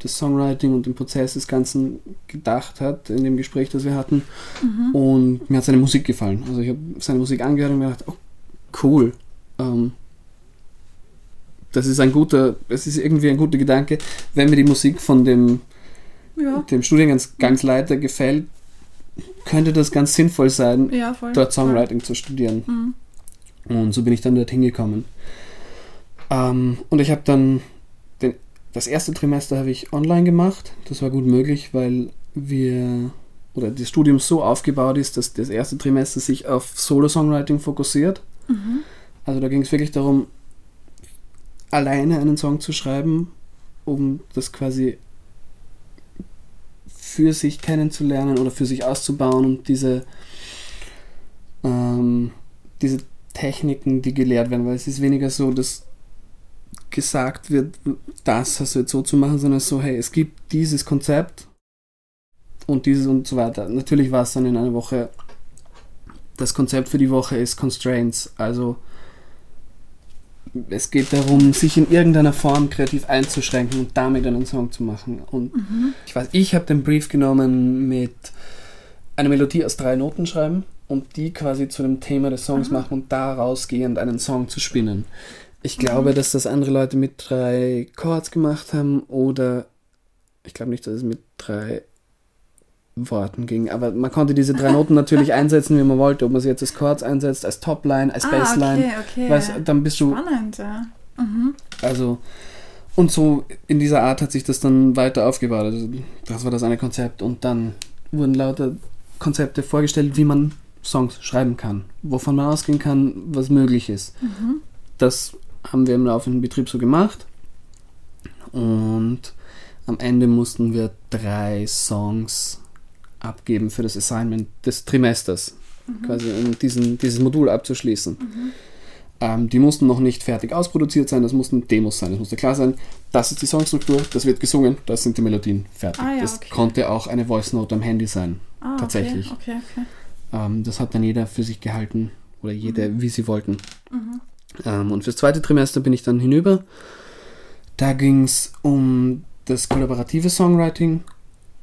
das Songwriting und den Prozess des Ganzen gedacht hat in dem Gespräch, das wir hatten. Mhm. Und mir hat seine Musik gefallen. Also ich habe seine Musik angehört und mir gedacht, oh, cool. Ähm, das ist ein guter, es ist irgendwie ein guter Gedanke, wenn mir die Musik von dem, ja. dem Studiengangsleiter gefällt, könnte das ganz sinnvoll sein, ja, dort Songwriting voll. zu studieren. Mhm. Und so bin ich dann dorthin gekommen. Ähm, und ich habe dann den, das erste Trimester habe ich online gemacht. Das war gut möglich, weil wir oder das Studium so aufgebaut ist, dass das erste Trimester sich auf Solo-Songwriting fokussiert. Mhm. Also da ging es wirklich darum, alleine einen Song zu schreiben, um das quasi für sich kennenzulernen oder für sich auszubauen und diese, ähm, diese Techniken, die gelehrt werden, weil es ist weniger so, dass gesagt wird, das hast du jetzt so zu machen, sondern so, hey, es gibt dieses Konzept und dieses und so weiter. Natürlich war es dann in einer Woche, das Konzept für die Woche ist Constraints, also es geht darum, sich in irgendeiner Form kreativ einzuschränken und damit einen Song zu machen. Und mhm. ich weiß, ich habe den Brief genommen mit einer Melodie aus drei Noten schreiben und die quasi zu dem Thema des Songs mhm. machen und daraus gehend einen Song zu spinnen. Ich glaube, mhm. dass das andere Leute mit drei Chords gemacht haben oder ich glaube nicht, dass es mit drei Worten ging. Aber man konnte diese drei Noten natürlich einsetzen, wie man wollte. Ob man sie jetzt als Chords einsetzt, als Topline, als ah, Bassline. Okay, okay. Weißt, dann bist du. Spannend, ja. Mhm. Also, und so in dieser Art hat sich das dann weiter aufgebaut. Also, das war das eine Konzept. Und dann wurden lauter Konzepte vorgestellt, wie man Songs schreiben kann, wovon man ausgehen kann, was möglich ist. Mhm. Das haben wir im laufenden Betrieb so gemacht. Und am Ende mussten wir drei Songs abgeben für das Assignment des Trimesters, mhm. quasi um diesen, dieses Modul abzuschließen. Mhm. Ähm, die mussten noch nicht fertig ausproduziert sein, das mussten Demos sein. Es musste klar sein, das ist die Songstruktur, das wird gesungen, das sind die Melodien fertig. Ah, ja, das okay. konnte auch eine Voice Note am Handy sein, ah, tatsächlich. Okay, okay, ähm, das hat dann jeder für sich gehalten oder jede, mhm. wie sie wollten. Mhm. Ähm, und fürs zweite Trimester bin ich dann hinüber. Da ging es um das kollaborative Songwriting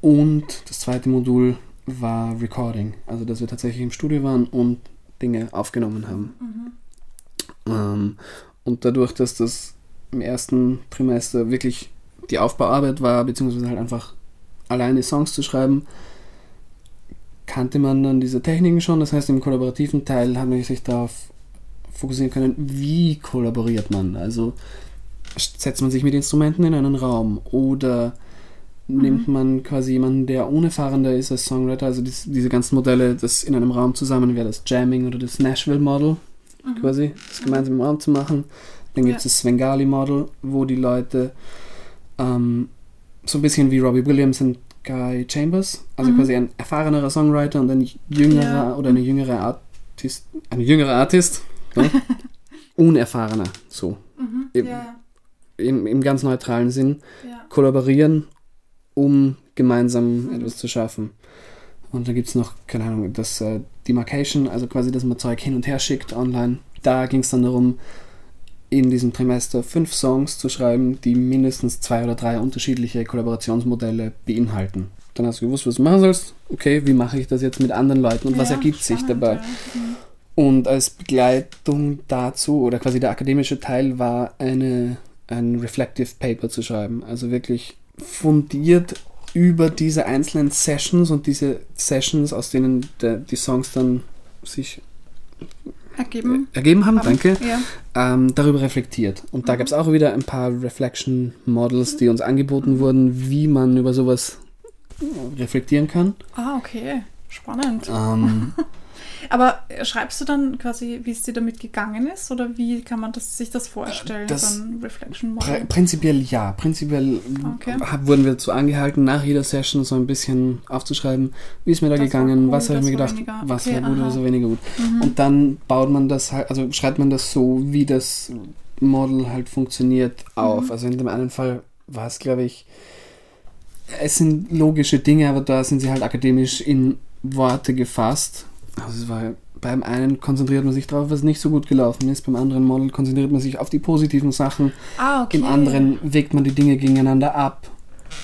und das zweite Modul war Recording. Also, dass wir tatsächlich im Studio waren und Dinge aufgenommen haben. Mhm. Ähm, und dadurch, dass das im ersten Trimester wirklich die Aufbauarbeit war, beziehungsweise halt einfach alleine Songs zu schreiben, kannte man dann diese Techniken schon. Das heißt, im kollaborativen Teil hat man sich darauf fokussieren können, wie kollaboriert man. Also setzt man sich mit Instrumenten in einen Raum oder mhm. nimmt man quasi jemanden, der unerfahrener ist als Songwriter, also dies, diese ganzen Modelle, das in einem Raum zusammen wäre das Jamming oder das Nashville Model, mhm. quasi, das gemeinsam im Raum zu machen. Dann gibt es ja. das Svengali Model, wo die Leute ähm, so ein bisschen wie Robbie Williams und Guy Chambers, also mhm. quasi ein erfahrenerer Songwriter und ein jüngerer ja. oder eine jüngere Artist, eine jüngere Artist, ne? unerfahrener, so. Mhm. Im, ja. im, Im, ganz neutralen Sinn, kollaborieren um gemeinsam etwas zu schaffen. Und da gibt es noch, keine Ahnung, das äh, Demarcation, also quasi, dass man Zeug hin und her schickt online. Da ging es dann darum, in diesem Trimester fünf Songs zu schreiben, die mindestens zwei oder drei unterschiedliche Kollaborationsmodelle beinhalten. Dann hast du gewusst, was du machen sollst. Okay, wie mache ich das jetzt mit anderen Leuten und was Ja, ergibt sich dabei? ja. Und als Begleitung dazu, oder quasi der akademische Teil, war eine, ein Reflective Paper zu schreiben. Also wirklich fundiert über diese einzelnen Sessions und diese Sessions, aus denen der, die Songs dann sich Ergeben. ergeben haben, danke, Ja. ähm, darüber reflektiert. Und da Mhm. gab es auch wieder ein paar Reflection Models, die uns angeboten wurden, wie man über sowas reflektieren kann. Ah, okay. Spannend. Ähm, Aber schreibst du dann quasi, wie es dir damit gegangen ist? Oder wie kann man das, sich das vorstellen, das- so ein Reflection Model? prinzipiell ja. Prinzipiell Okay. wurden wir dazu angehalten, nach jeder Session so ein bisschen aufzuschreiben, wie ist mir da Das gegangen, gut, was habe ich mir gedacht, weniger. was Okay, war gut, aha. was war weniger gut. Mhm. Und dann baut man das halt, also schreibt man das so, wie das Model halt funktioniert, auf. Mhm. Also in dem einen Fall war es, glaube ich, es sind logische Dinge, aber da sind sie halt akademisch in Worte gefasst. Also war beim einen konzentriert man sich darauf, was nicht so gut gelaufen ist, beim anderen Model konzentriert man sich auf die positiven Sachen, ah, okay. im anderen wägt man die Dinge gegeneinander ab.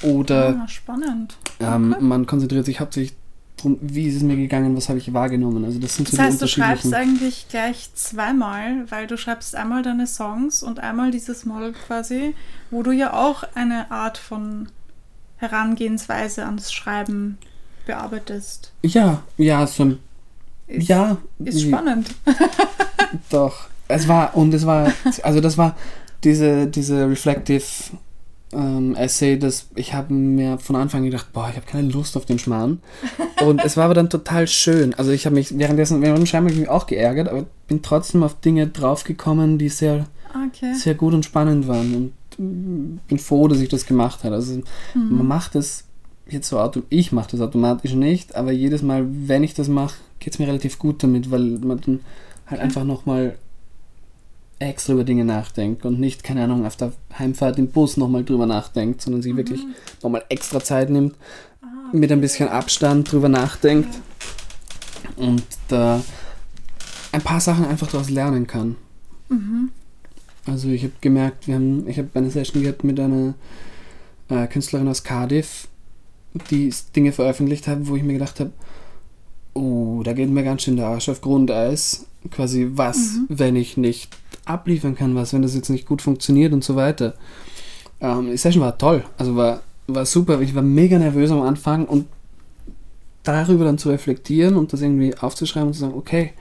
Oder Ah, spannend. ähm, Okay. man konzentriert sich hauptsächlich darum, wie ist es mir gegangen, was habe ich wahrgenommen. Also das sind so Das heißt, die du schreibst eigentlich gleich zweimal, weil du schreibst einmal deine Songs und einmal dieses Model quasi, wo du ja auch eine Art von Herangehensweise ans Schreiben bearbeitest. Ja, ja, so ein Ist, ja, Ist spannend. Doch. Es war, und es war, also das war diese, diese Reflective ähm, Essay, das ich habe mir von Anfang an gedacht, boah, ich habe keine Lust auf den Schmarrn. Und es war aber dann total schön. Also ich habe mich währenddessen, während dem mich auch geärgert, aber bin trotzdem auf Dinge draufgekommen, die sehr, Okay. sehr gut und spannend waren. Und mm, bin froh, dass ich das gemacht habe. Also Mhm. man macht das jetzt so automatisch, ich mache das automatisch nicht, aber jedes Mal, wenn ich das mache, geht es mir relativ gut damit, weil man dann halt Okay. einfach nochmal extra über Dinge nachdenkt und nicht, keine Ahnung, auf der Heimfahrt im Bus nochmal drüber nachdenkt, sondern sich wirklich Mhm. nochmal extra Zeit nimmt, Ah, mit ein bisschen Abstand drüber nachdenkt und da ein paar Sachen einfach daraus lernen kann. Mhm. Also ich habe gemerkt, wir haben, ich habe eine Session gehabt mit einer äh, Künstlerin aus Cardiff, die Dinge veröffentlicht hat, wo ich mir gedacht habe, oh, da geht mir ganz schön der Arsch auf Grundeis. Quasi, was, Mhm. wenn ich nicht abliefern kann, was, wenn das jetzt nicht gut funktioniert und so weiter. Ähm, die Session war toll, also war, war super. Ich war mega nervös am Anfang und darüber dann zu reflektieren und das irgendwie aufzuschreiben und zu sagen, okay,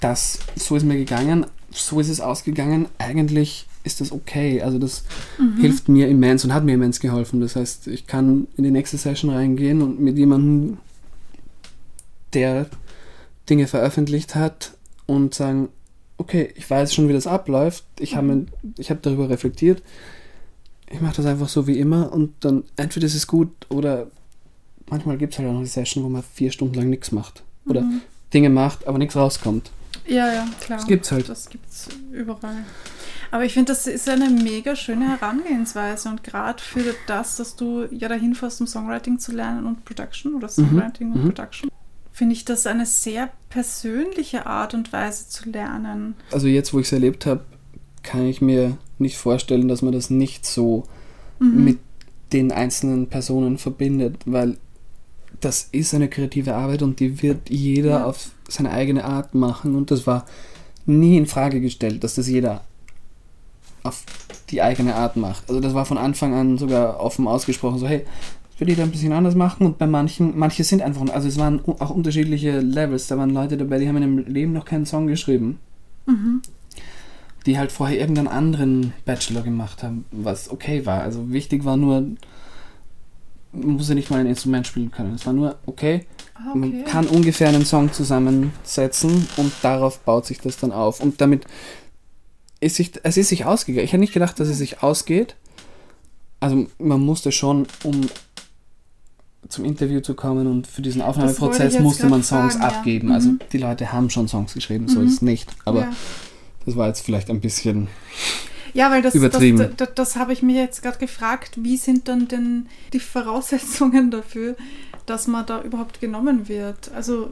das, so ist mir gegangen, so ist es ausgegangen, eigentlich ist das okay. Also das Mhm. hilft mir immens und hat mir immens geholfen. Das heißt, ich kann in die nächste Session reingehen und mit jemandem, der Dinge veröffentlicht hat und sagen, okay, ich weiß schon, wie das abläuft, ich habe Mhm. ich hab darüber reflektiert, ich mache das einfach so wie immer und dann entweder ist es gut oder manchmal gibt es halt auch noch die Session, wo man vier Stunden lang nichts macht. Oder Mhm. Dinge macht, aber nichts rauskommt. Ja, ja, klar. Das gibt's halt. Das gibt's überall. Aber ich finde, das ist eine mega schöne Herangehensweise und gerade für das, dass du ja dahin fährst, um Songwriting zu lernen und Production oder Songwriting und mhm. Production, finde ich das eine sehr persönliche Art und Weise zu lernen. Also jetzt, wo ich es erlebt habe, kann ich mir nicht vorstellen, dass man das nicht so Mhm. mit den einzelnen Personen verbindet, weil das ist eine kreative Arbeit und die wird jeder Ja. auf seine eigene Art machen und das war nie in Frage gestellt, dass das jeder auf die eigene Art macht. Also das war von Anfang an sogar offen ausgesprochen, so hey, würde jeder ein bisschen anders machen und bei manchen, manche sind einfach, also es waren auch unterschiedliche Levels, da waren Leute dabei, die haben in ihrem Leben noch keinen Song geschrieben Mhm. die halt vorher irgendeinen anderen Bachelor gemacht haben, was okay war. Also wichtig war nur, man muss ja nicht mal ein Instrument spielen können. Es war nur, okay, okay. man kann ungefähr einen Song zusammensetzen und darauf baut sich das dann auf. Und damit ist sich, es ist sich ausgegangen. Ich hätte nicht gedacht, dass es sich ausgeht. Also man musste schon, um zum Interview zu kommen und für diesen Aufnahmeprozess musste man Songs fragen, ja. abgeben. Also Mhm. die Leute haben schon Songs geschrieben, so Mhm. ist es nicht. Aber ja. das war jetzt vielleicht ein bisschen Ja, weil das, Übertrieben. das, das, das habe ich mir jetzt gerade gefragt, wie sind dann denn die Voraussetzungen dafür, dass man da überhaupt genommen wird? Also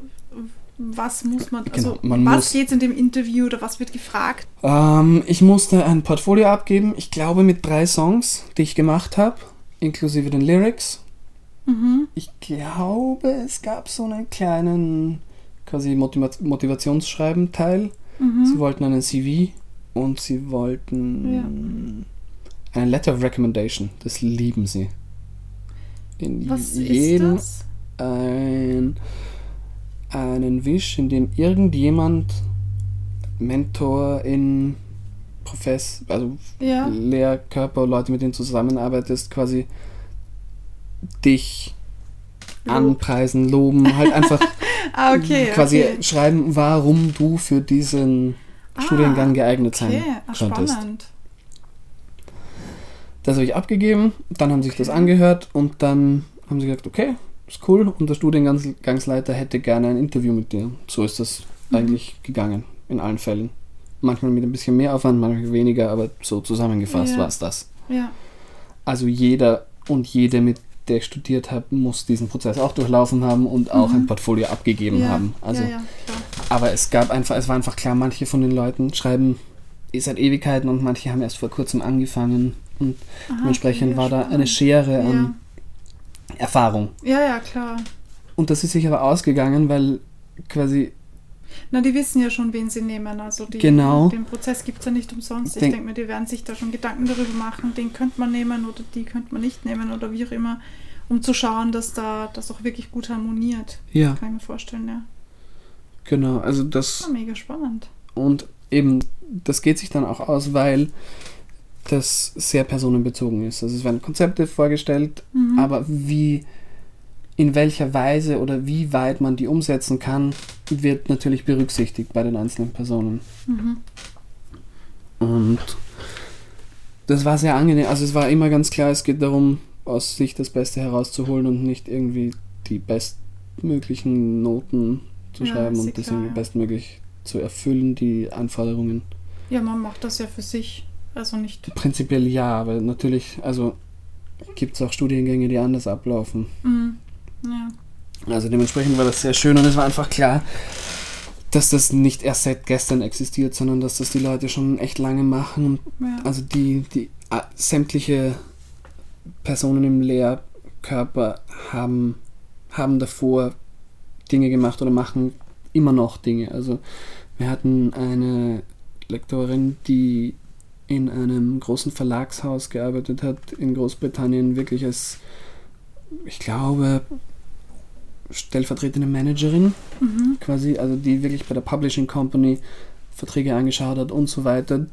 was muss man, also Genau, man was geht in dem Interview oder was wird gefragt? Ähm, ich musste ein Portfolio abgeben, ich glaube mit drei Songs, die ich gemacht habe, inklusive den Lyrics. Mhm. Ich glaube, es gab so einen kleinen quasi Motiva Motivationsschreiben-Teil. Mhm. Sie wollten einen CV und sie wollten ein Letter of Recommendation. Das lieben sie. In Was jedem ist das? ein, einen Wisch, in dem irgendjemand Mentor in Profess, also Ja. Lehrkörper, Leute, mit denen du zusammenarbeitest, quasi dich Lob. anpreisen, loben, halt einfach Ah, okay. quasi okay. schreiben, warum du für diesen Ah, Studiengang geeignet sein Okay, ah, könntest. spannend. Das habe ich abgegeben, dann haben sie sich das angehört und dann haben sie gesagt, okay, ist cool und der Studiengangsleiter hätte gerne ein Interview mit dir. So ist das Mhm. eigentlich gegangen, in allen Fällen. Manchmal mit ein bisschen mehr Aufwand, manchmal weniger, aber so zusammengefasst Ja. war es das. Ja. Also jeder und jede, mit der ich studiert habe, muss diesen Prozess auch durchlaufen haben und auch Mhm. ein Portfolio abgegeben ja. haben. Also ja, ja. Aber es gab einfach, es war einfach klar, manche von den Leuten schreiben seit Ewigkeiten und manche haben erst vor kurzem angefangen und Aha, dementsprechend war da eine Schere an Erfahrung. ja, ja, klar. Und das ist sich aber ausgegangen, weil quasi, Na, die wissen ja schon, wen sie nehmen. Also die, Genau. den Prozess gibt es ja nicht umsonst. Ich Denk- denke mir, die werden sich da schon Gedanken darüber machen, den könnte man nehmen oder die könnte man nicht nehmen oder wie auch immer, um zu schauen, dass da das auch wirklich gut harmoniert. ja, Kann ich mir vorstellen, ja. genau, also das Ah, mega spannend. und eben, das geht sich dann auch aus, weil das sehr personenbezogen ist. Also es werden Konzepte vorgestellt, Mhm. aber wie, in welcher Weise oder wie weit man die umsetzen kann, wird natürlich berücksichtigt bei den einzelnen Personen. Mhm. Und das war sehr angenehm. Also es war immer ganz klar, es geht darum, aus sich das Beste herauszuholen und nicht irgendwie die bestmöglichen Noten zu Ja, schreiben und das klar, irgendwie bestmöglich zu erfüllen, die Anforderungen. Ja, man macht das ja für sich. Also nicht. Prinzipiell ja, aber natürlich, also gibt es auch Studiengänge, die anders ablaufen. Mhm. Ja. Also dementsprechend war das sehr schön und es war einfach klar, dass das nicht erst seit gestern existiert, sondern dass das die Leute schon echt lange machen ja. Also die, die ah, sämtliche Personen im Lehrkörper haben, haben davor Dinge gemacht oder machen immer noch Dinge. Also wir hatten eine Lektorin, die in einem großen Verlagshaus gearbeitet hat in Großbritannien, wirklich als, ich glaube, stellvertretende Managerin Mhm. quasi, also die wirklich bei der Publishing Company Verträge angeschaut hat und so weiter,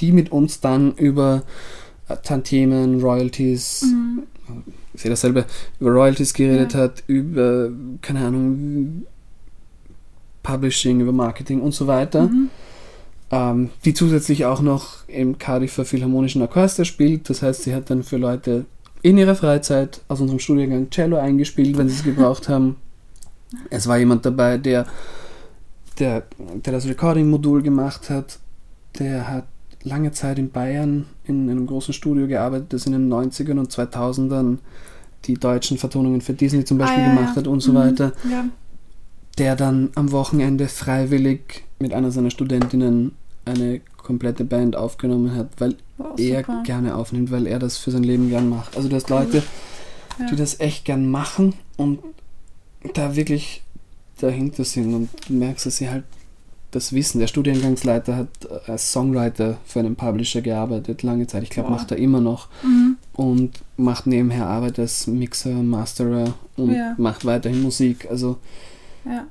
die mit uns dann über äh, Tantiemen, Royalties, Mhm. ich sehe dasselbe, über Royalties geredet Ja. hat, über, keine Ahnung, Publishing, über Marketing und so weiter, Mhm. ähm, die zusätzlich auch noch im Cardiffer Philharmonischen Orchester spielt, das heißt, sie hat dann für Leute in ihrer Freizeit aus unserem Studiengang Cello eingespielt, wenn sie es gebraucht haben. Es war jemand dabei, der, der, der das Recording-Modul gemacht hat. Der hat lange Zeit in Bayern in einem großen Studio gearbeitet, das in den 90ern und 2000ern die deutschen Vertonungen für Disney zum Beispiel Ah, ja, gemacht ja. hat und so Mhm. weiter. Ja. Der dann am Wochenende freiwillig mit einer seiner Studentinnen eine komplette Band aufgenommen hat, weil Wow, er super. gerne aufnimmt, weil er das für sein Leben gern macht. Also du hast Leute, Ja. die das echt gern machen und da wirklich dahinter sind und du merkst, dass sie halt das wissen. Der Studiengangsleiter hat äh, als Songwriter für einen Publisher gearbeitet, lange Zeit. Ich glaube, Wow. macht er immer noch Mhm. und macht nebenher Arbeit als Mixer, Masterer und Ja. macht weiterhin Musik. Also Ja.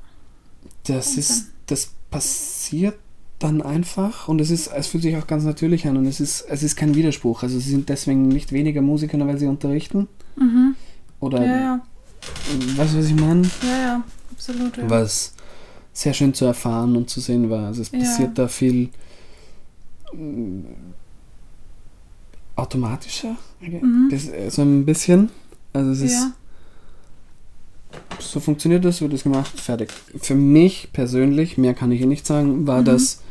das Wahnsinn. ist, das passiert dann einfach und es ist, es fühlt sich auch ganz natürlich an und es ist, es ist kein Widerspruch. Also sie sind deswegen nicht weniger Musiker, nur weil sie unterrichten. Mhm. Oder Ja, ja. weißt du, was ich meine? Ja, ja. Absolut. Ja. Was sehr schön zu erfahren und zu sehen war. Also es passiert da viel mm, automatischer. Mhm. Äh, so ein bisschen. Also es ist so funktioniert das, wird das gemacht, fertig. Für mich persönlich, mehr kann ich eh nicht sagen, war Mhm. das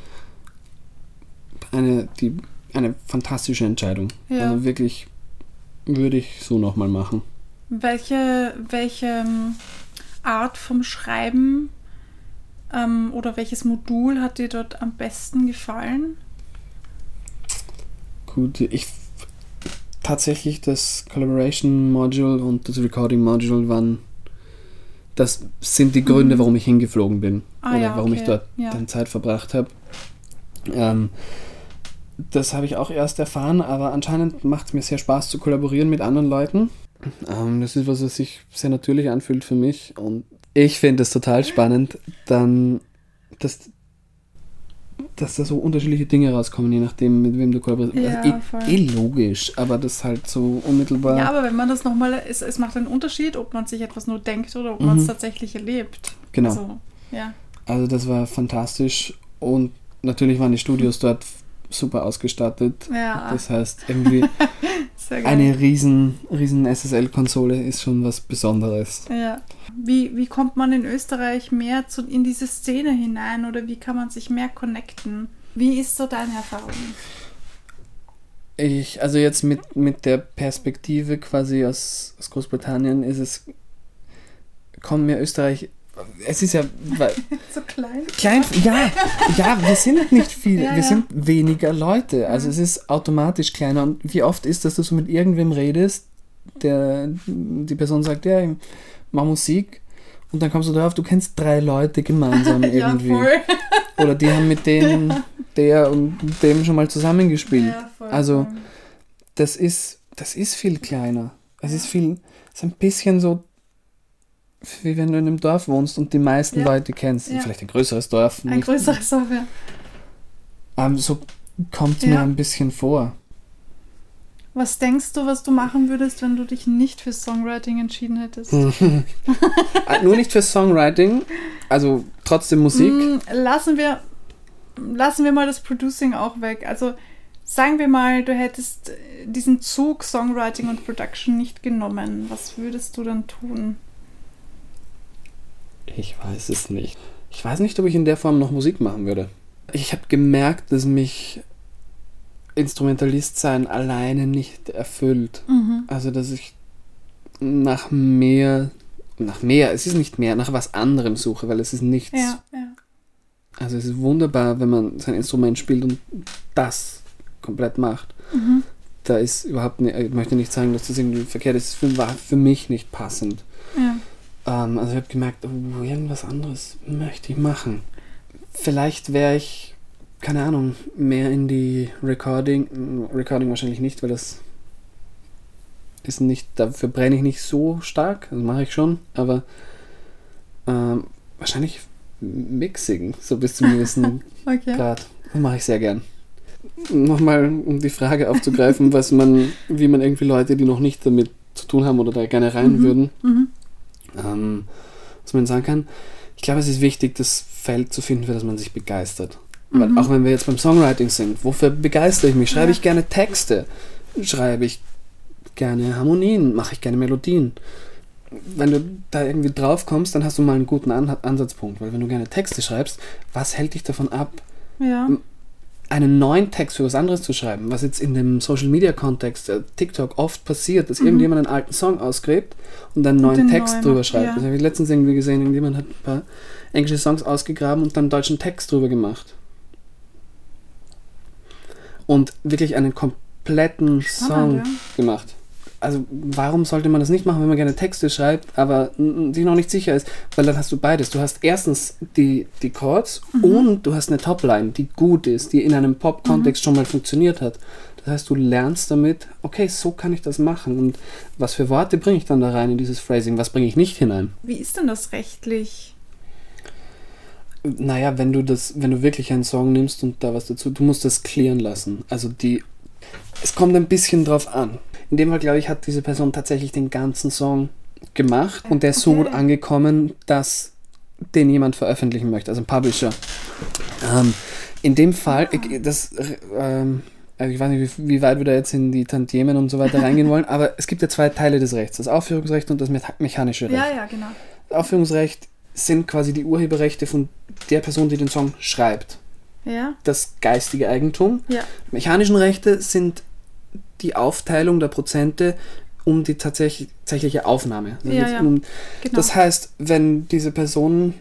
eine, die, eine fantastische Entscheidung. Ja. Also wirklich würde ich so nochmal machen. Welche, welche ähm, Art vom Schreiben Ähm, oder welches Modul hat dir dort am besten gefallen? Gut, ich tatsächlich das Collaboration Module und das Recording Module waren das sind die Gründe, warum ich hingeflogen bin Ah, oder ja, warum ich okay. dort Ja. dann Zeit verbracht habe. Ähm, das habe ich auch erst erfahren, aber anscheinend macht es mir sehr Spaß zu kollaborieren mit anderen Leuten. Ähm, das ist was, was sich sehr natürlich anfühlt für mich und ich finde es total spannend, dann, dass, dass da so unterschiedliche Dinge rauskommen, je nachdem, mit wem du kollaborierst. Ja, also eh, eh logisch, aber das halt so unmittelbar. Ja, aber wenn man das nochmal, es, es macht einen Unterschied, ob man sich etwas nur denkt oder ob man es Mhm. tatsächlich erlebt. genau. Also, ja. Also das war fantastisch und natürlich waren die Studios dort super ausgestattet. Ja, Das heißt, irgendwie eine riesen, riesen SSL-Konsole ist schon was Besonderes. Ja. Wie, wie kommt man in Österreich mehr zu, in diese Szene hinein oder wie kann man sich mehr connecten? Wie ist so deine Erfahrung? Ich, also jetzt mit, mit der Perspektive quasi aus, aus Großbritannien ist es, kommt mir Österreich, es ist ja, weil- So klein? Klein, ja, ja, wir sind nicht viele, Ja, wir ja. sind weniger Leute. Also Mhm. es ist automatisch kleiner. Und wie oft ist, dass du so mit irgendwem redest, der die Person sagt, ja, ich mach Musik. Und dann kommst du darauf, du kennst drei Leute gemeinsam irgendwie. Ja, voll. Oder die haben mit denen, der und dem schon mal zusammengespielt. Ja, voll. Also-. Das ist, das ist viel kleiner. Es ist viel, es ist ein bisschen so, wie wenn du in einem Dorf wohnst und die meisten Ja. Leute kennst. Ja. Vielleicht ein größeres Dorf. ein nicht- größeres Software. Ähm, so kommt es mir Ja. ein bisschen vor. Was denkst du, was du machen würdest, wenn du dich nicht für Songwriting entschieden hättest? Äh, Nur nicht für Songwriting, also trotzdem Musik. Mm, lassen wir lassen wir mal das Producing auch weg. Also sagen wir mal, du hättest diesen Zug Songwriting und Production nicht genommen. Was würdest du dann tun? Ich weiß es nicht. Ich weiß nicht, ob ich in der Form noch Musik machen würde. Ich habe gemerkt, dass mich Instrumentalist sein alleine nicht erfüllt. Mhm. Also, dass ich nach mehr, nach mehr, es ist nicht mehr, nach was anderem suche, weil es ist nichts. Ja, ja. Also, es ist wunderbar, wenn man sein Instrument spielt und das komplett macht. Mhm. Da ist überhaupt nicht, ich möchte nicht sagen, dass das irgendwie verkehrt ist, für, war für mich nicht passend. ja. Ähm, also ich habe gemerkt, oh, irgendwas anderes möchte ich machen. Vielleicht wäre ich, keine Ahnung, mehr in die Recording, Recording wahrscheinlich nicht, weil das ist nicht, dafür brenne ich nicht so stark, das mache ich schon, aber ähm, wahrscheinlich Mixing, so bis zu einem gewissen Okay. Grad. Das mache ich sehr gern. Nochmal, um die Frage aufzugreifen, was man, wie man irgendwie Leute, die noch nicht damit zu tun haben oder da gerne rein Mhm. würden, Mhm. Ähm, was man sagen kann. Ich glaube, es ist wichtig, das Feld zu finden, für das man sich begeistert. Weil Mhm. auch wenn wir jetzt beim Songwriting sind, wofür begeistere ich mich? Schreibe Ja. ich gerne Texte? Schreibe ich gerne Harmonien? Mache ich gerne Melodien? Wenn du da irgendwie drauf kommst, dann hast du mal einen guten An Ansatzpunkt. Weil wenn du gerne Texte schreibst, was hält dich davon ab, Ja. Einen neuen Text für was anderes zu schreiben, was jetzt in dem Social Media Kontext, äh, TikTok oft passiert, dass Mhm. irgendjemand einen alten Song ausgräbt und einen neuen den Text neuen drüber schreibt. ja. Das habe ich letztens irgendwie gesehen, irgendjemand hat ein paar englische Songs ausgegraben und dann einen deutschen Text drüber gemacht. Und wirklich einen kompletten Song Spannend, ja. gemacht. Also warum sollte man das nicht machen, wenn man gerne Texte schreibt, aber sich noch nicht sicher ist? Weil dann hast du beides. Du hast erstens die, die Chords Mhm. und du hast eine Topline, die gut ist, die in einem Pop-Kontext schon mal funktioniert hat. Das heißt, du lernst damit, okay, so kann ich das machen. Und was für Worte bringe ich dann da rein in dieses Phrasing? Was bringe ich nicht hinein? Wie ist denn das rechtlich? Naja, wenn du das, wenn du wirklich einen Song nimmst und da was dazu, du musst das klären lassen. Also die, es kommt ein bisschen drauf an. In dem Fall, glaube ich, hat diese Person tatsächlich den ganzen Song gemacht und der ist so Okay. gut angekommen, dass den jemand veröffentlichen möchte, also ein Publisher. Ähm, in dem Fall, ich, das, äh, ähm, also ich weiß nicht, wie, wie weit wir da jetzt in die Tantiemen und so weiter reingehen wollen, aber es gibt ja zwei Teile des Rechts, das Aufführungsrecht und das mecha- mechanische Recht. Ja, ja, genau. Das Aufführungsrecht sind quasi die Urheberrechte von der Person, die den Song schreibt. Ja, Das geistige Eigentum. ja. Mechanischen Rechte sind die Aufteilung der Prozente um die tatsächlich, tatsächliche Aufnahme. Also Ja, ja. Um, Genau. Das heißt, wenn diese Person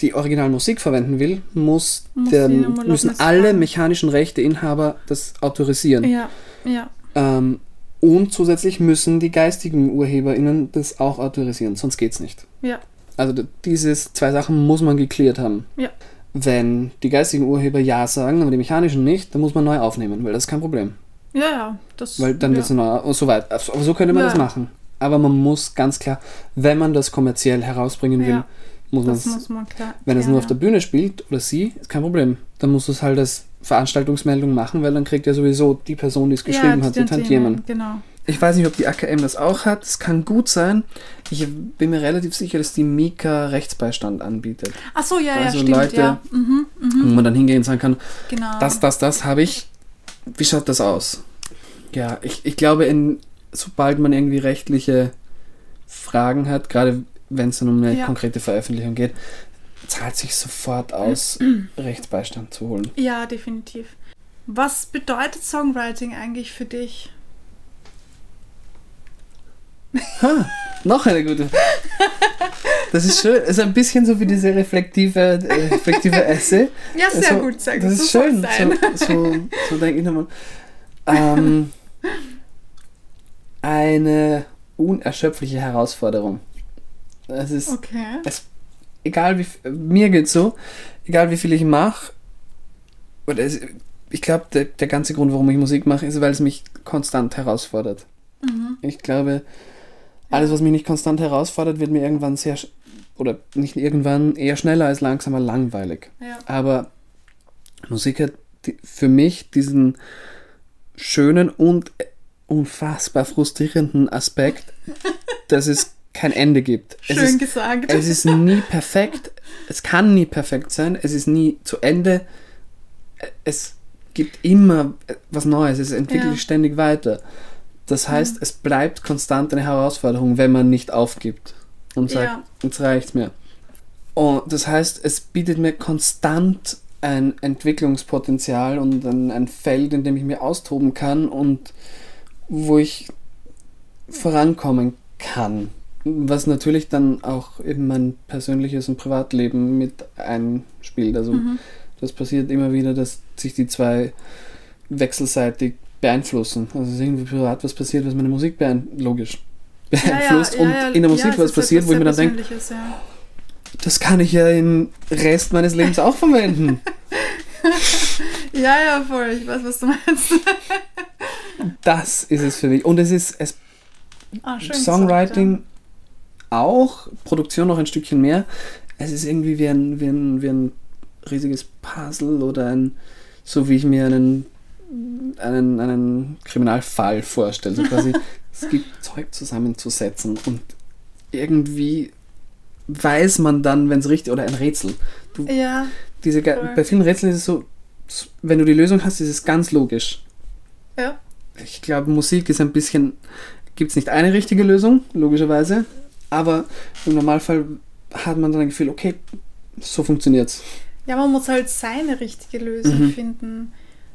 die Originalmusik verwenden will, muss Muss der, müssen alle fragen. mechanischen Rechteinhaber das autorisieren. Ja, ja. Ähm, und zusätzlich müssen die geistigen UrheberInnen das auch autorisieren, sonst geht's nicht. Ja, Also diese zwei Sachen muss man geklärt haben. ja. Wenn die geistigen Urheber Ja sagen, aber die mechanischen nicht, dann muss man neu aufnehmen, weil das ist kein Problem. Ja, ja. Das, Weil dann ja. wird es neu, und so weit. Also, Aber so könnte man Ja. das machen. Aber man muss ganz klar, wenn man das kommerziell herausbringen will, Ja, muss man Das muss man klar. Wenn es nur auf der Bühne spielt oder sie, ist kein Problem. Dann musst du es halt als Veranstaltungsmeldung machen, weil dann kriegt ja sowieso die Person, die es geschrieben hat, die Tantiemen. Genau. Ich weiß nicht, ob die AKM das auch hat. Es kann gut sein. Ich bin mir relativ sicher, dass die Mika Rechtsbeistand anbietet. Ach so, ja, ja, Also stimmt. Leute- ja. Mhm, mhm, Wo man dann hingehen und sagen kann, genau. das, das, das habe ich. Wie schaut das aus? Ja, ich, ich glaube, in, sobald man irgendwie rechtliche Fragen hat, gerade wenn es dann um eine Ja. konkrete Veröffentlichung geht, zahlt sich sofort aus, Rechtsbeistand zu holen. Ja, definitiv. Was bedeutet Songwriting eigentlich für dich? Ha, noch eine gute. Das ist schön. Es ist ein bisschen so wie diese reflektive, äh, reflektive Essay. Ja, sehr Also, gut, sehr gut. Das so ist soll's schön. So, so, so denke ich nochmal. Ähm, eine unerschöpfliche Herausforderung. Es ist, Okay. es, egal wie, mir geht's so, egal wie viel ich mache, oder es, ich glaube, der, der ganze Grund, warum ich Musik mache, ist, weil es mich konstant herausfordert. Mhm. Ich glaube, alles, was mich nicht konstant herausfordert, wird mir irgendwann sehr, oder nicht irgendwann, eher schneller als langsamer langweilig. Ja. Aber Musik hat die, für mich diesen schönen und unfassbar frustrierenden Aspekt, dass es kein Ende gibt. Es Schön ist, gesagt. es ist nie perfekt, es kann nie perfekt sein, es ist nie zu Ende. Es gibt immer was Neues, es entwickelt Ja. sich ständig weiter. Das heißt, es bleibt konstant eine Herausforderung, wenn man nicht aufgibt und sagt, Ja. jetzt reicht's mir. Und das heißt, es bietet mir konstant ein Entwicklungspotenzial und ein, ein Feld, in dem ich mich austoben kann und wo ich vorankommen kann. Was natürlich dann auch in mein persönliches und Privatleben mit einspielt. Also Mhm. das passiert immer wieder, dass sich die zwei wechselseitig beeinflussen. Also es ist irgendwie privat was passiert, was meine Musik beein logisch beeinflusst und in der Musik was passiert, wo ich mir dann denke, ja. das kann ich ja im Rest meines Lebens auch verwenden. ja, ja, voll. Ich weiß, was du meinst. Das ist es für mich. Und es ist es Ah, Songwriting auch, Produktion noch ein Stückchen mehr. Es ist irgendwie wie ein, wie ein, wie ein riesiges Puzzle oder ein, so wie ich mir einen, einen, einen Kriminalfall vorstelle. So quasi, es gibt Zeug zusammenzusetzen und irgendwie weiß man dann, wenn es richtig, oder ein Rätsel. Du. Ja, diese, Voll. bei vielen Rätseln ist es so, wenn du die Lösung hast, ist es ganz logisch. ja. Ich glaube, Musik ist ein bisschen, gibt es nicht eine richtige Lösung, logischerweise, aber im Normalfall hat man dann ein Gefühl, okay, so funktioniert's. Ja, man muss halt seine richtige Lösung Mhm. finden.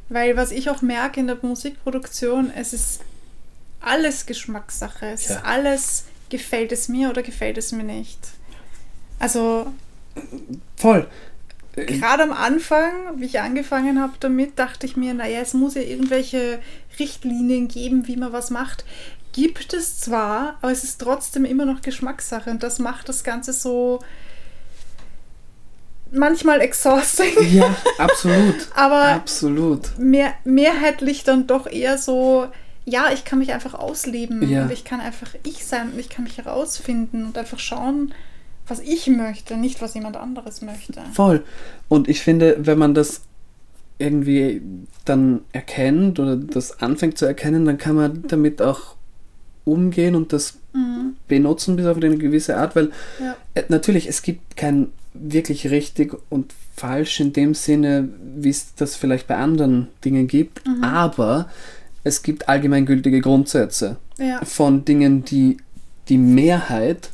Weil was ich auch merke in der Musikproduktion, es ist alles Geschmackssache. Es Ja. ist alles, gefällt es mir oder gefällt es mir nicht. Also Voll. Gerade am Anfang, wie ich angefangen habe damit, dachte ich mir, naja, es muss ja irgendwelche Richtlinien geben, wie man was macht. Gibt es zwar, aber es ist trotzdem immer noch Geschmackssache und das macht das Ganze so manchmal exhausting, Ja, absolut. aber absolut. mehr, mehrheitlich dann doch eher so, ja, ich kann mich einfach ausleben Ja. und ich kann einfach ich sein und ich kann mich herausfinden und einfach schauen, was ich möchte, nicht was jemand anderes möchte. Voll. Und ich finde, wenn man das irgendwie dann erkennt oder das anfängt zu erkennen, dann kann man damit auch umgehen und das Mhm. benutzen bis auf eine gewisse Art, weil Ja. äh, natürlich, es gibt kein wirklich richtig und falsch in dem Sinne, wie es das vielleicht bei anderen Dingen gibt, Mhm. aber es gibt allgemeingültige Grundsätze Ja. von Dingen, die die Mehrheit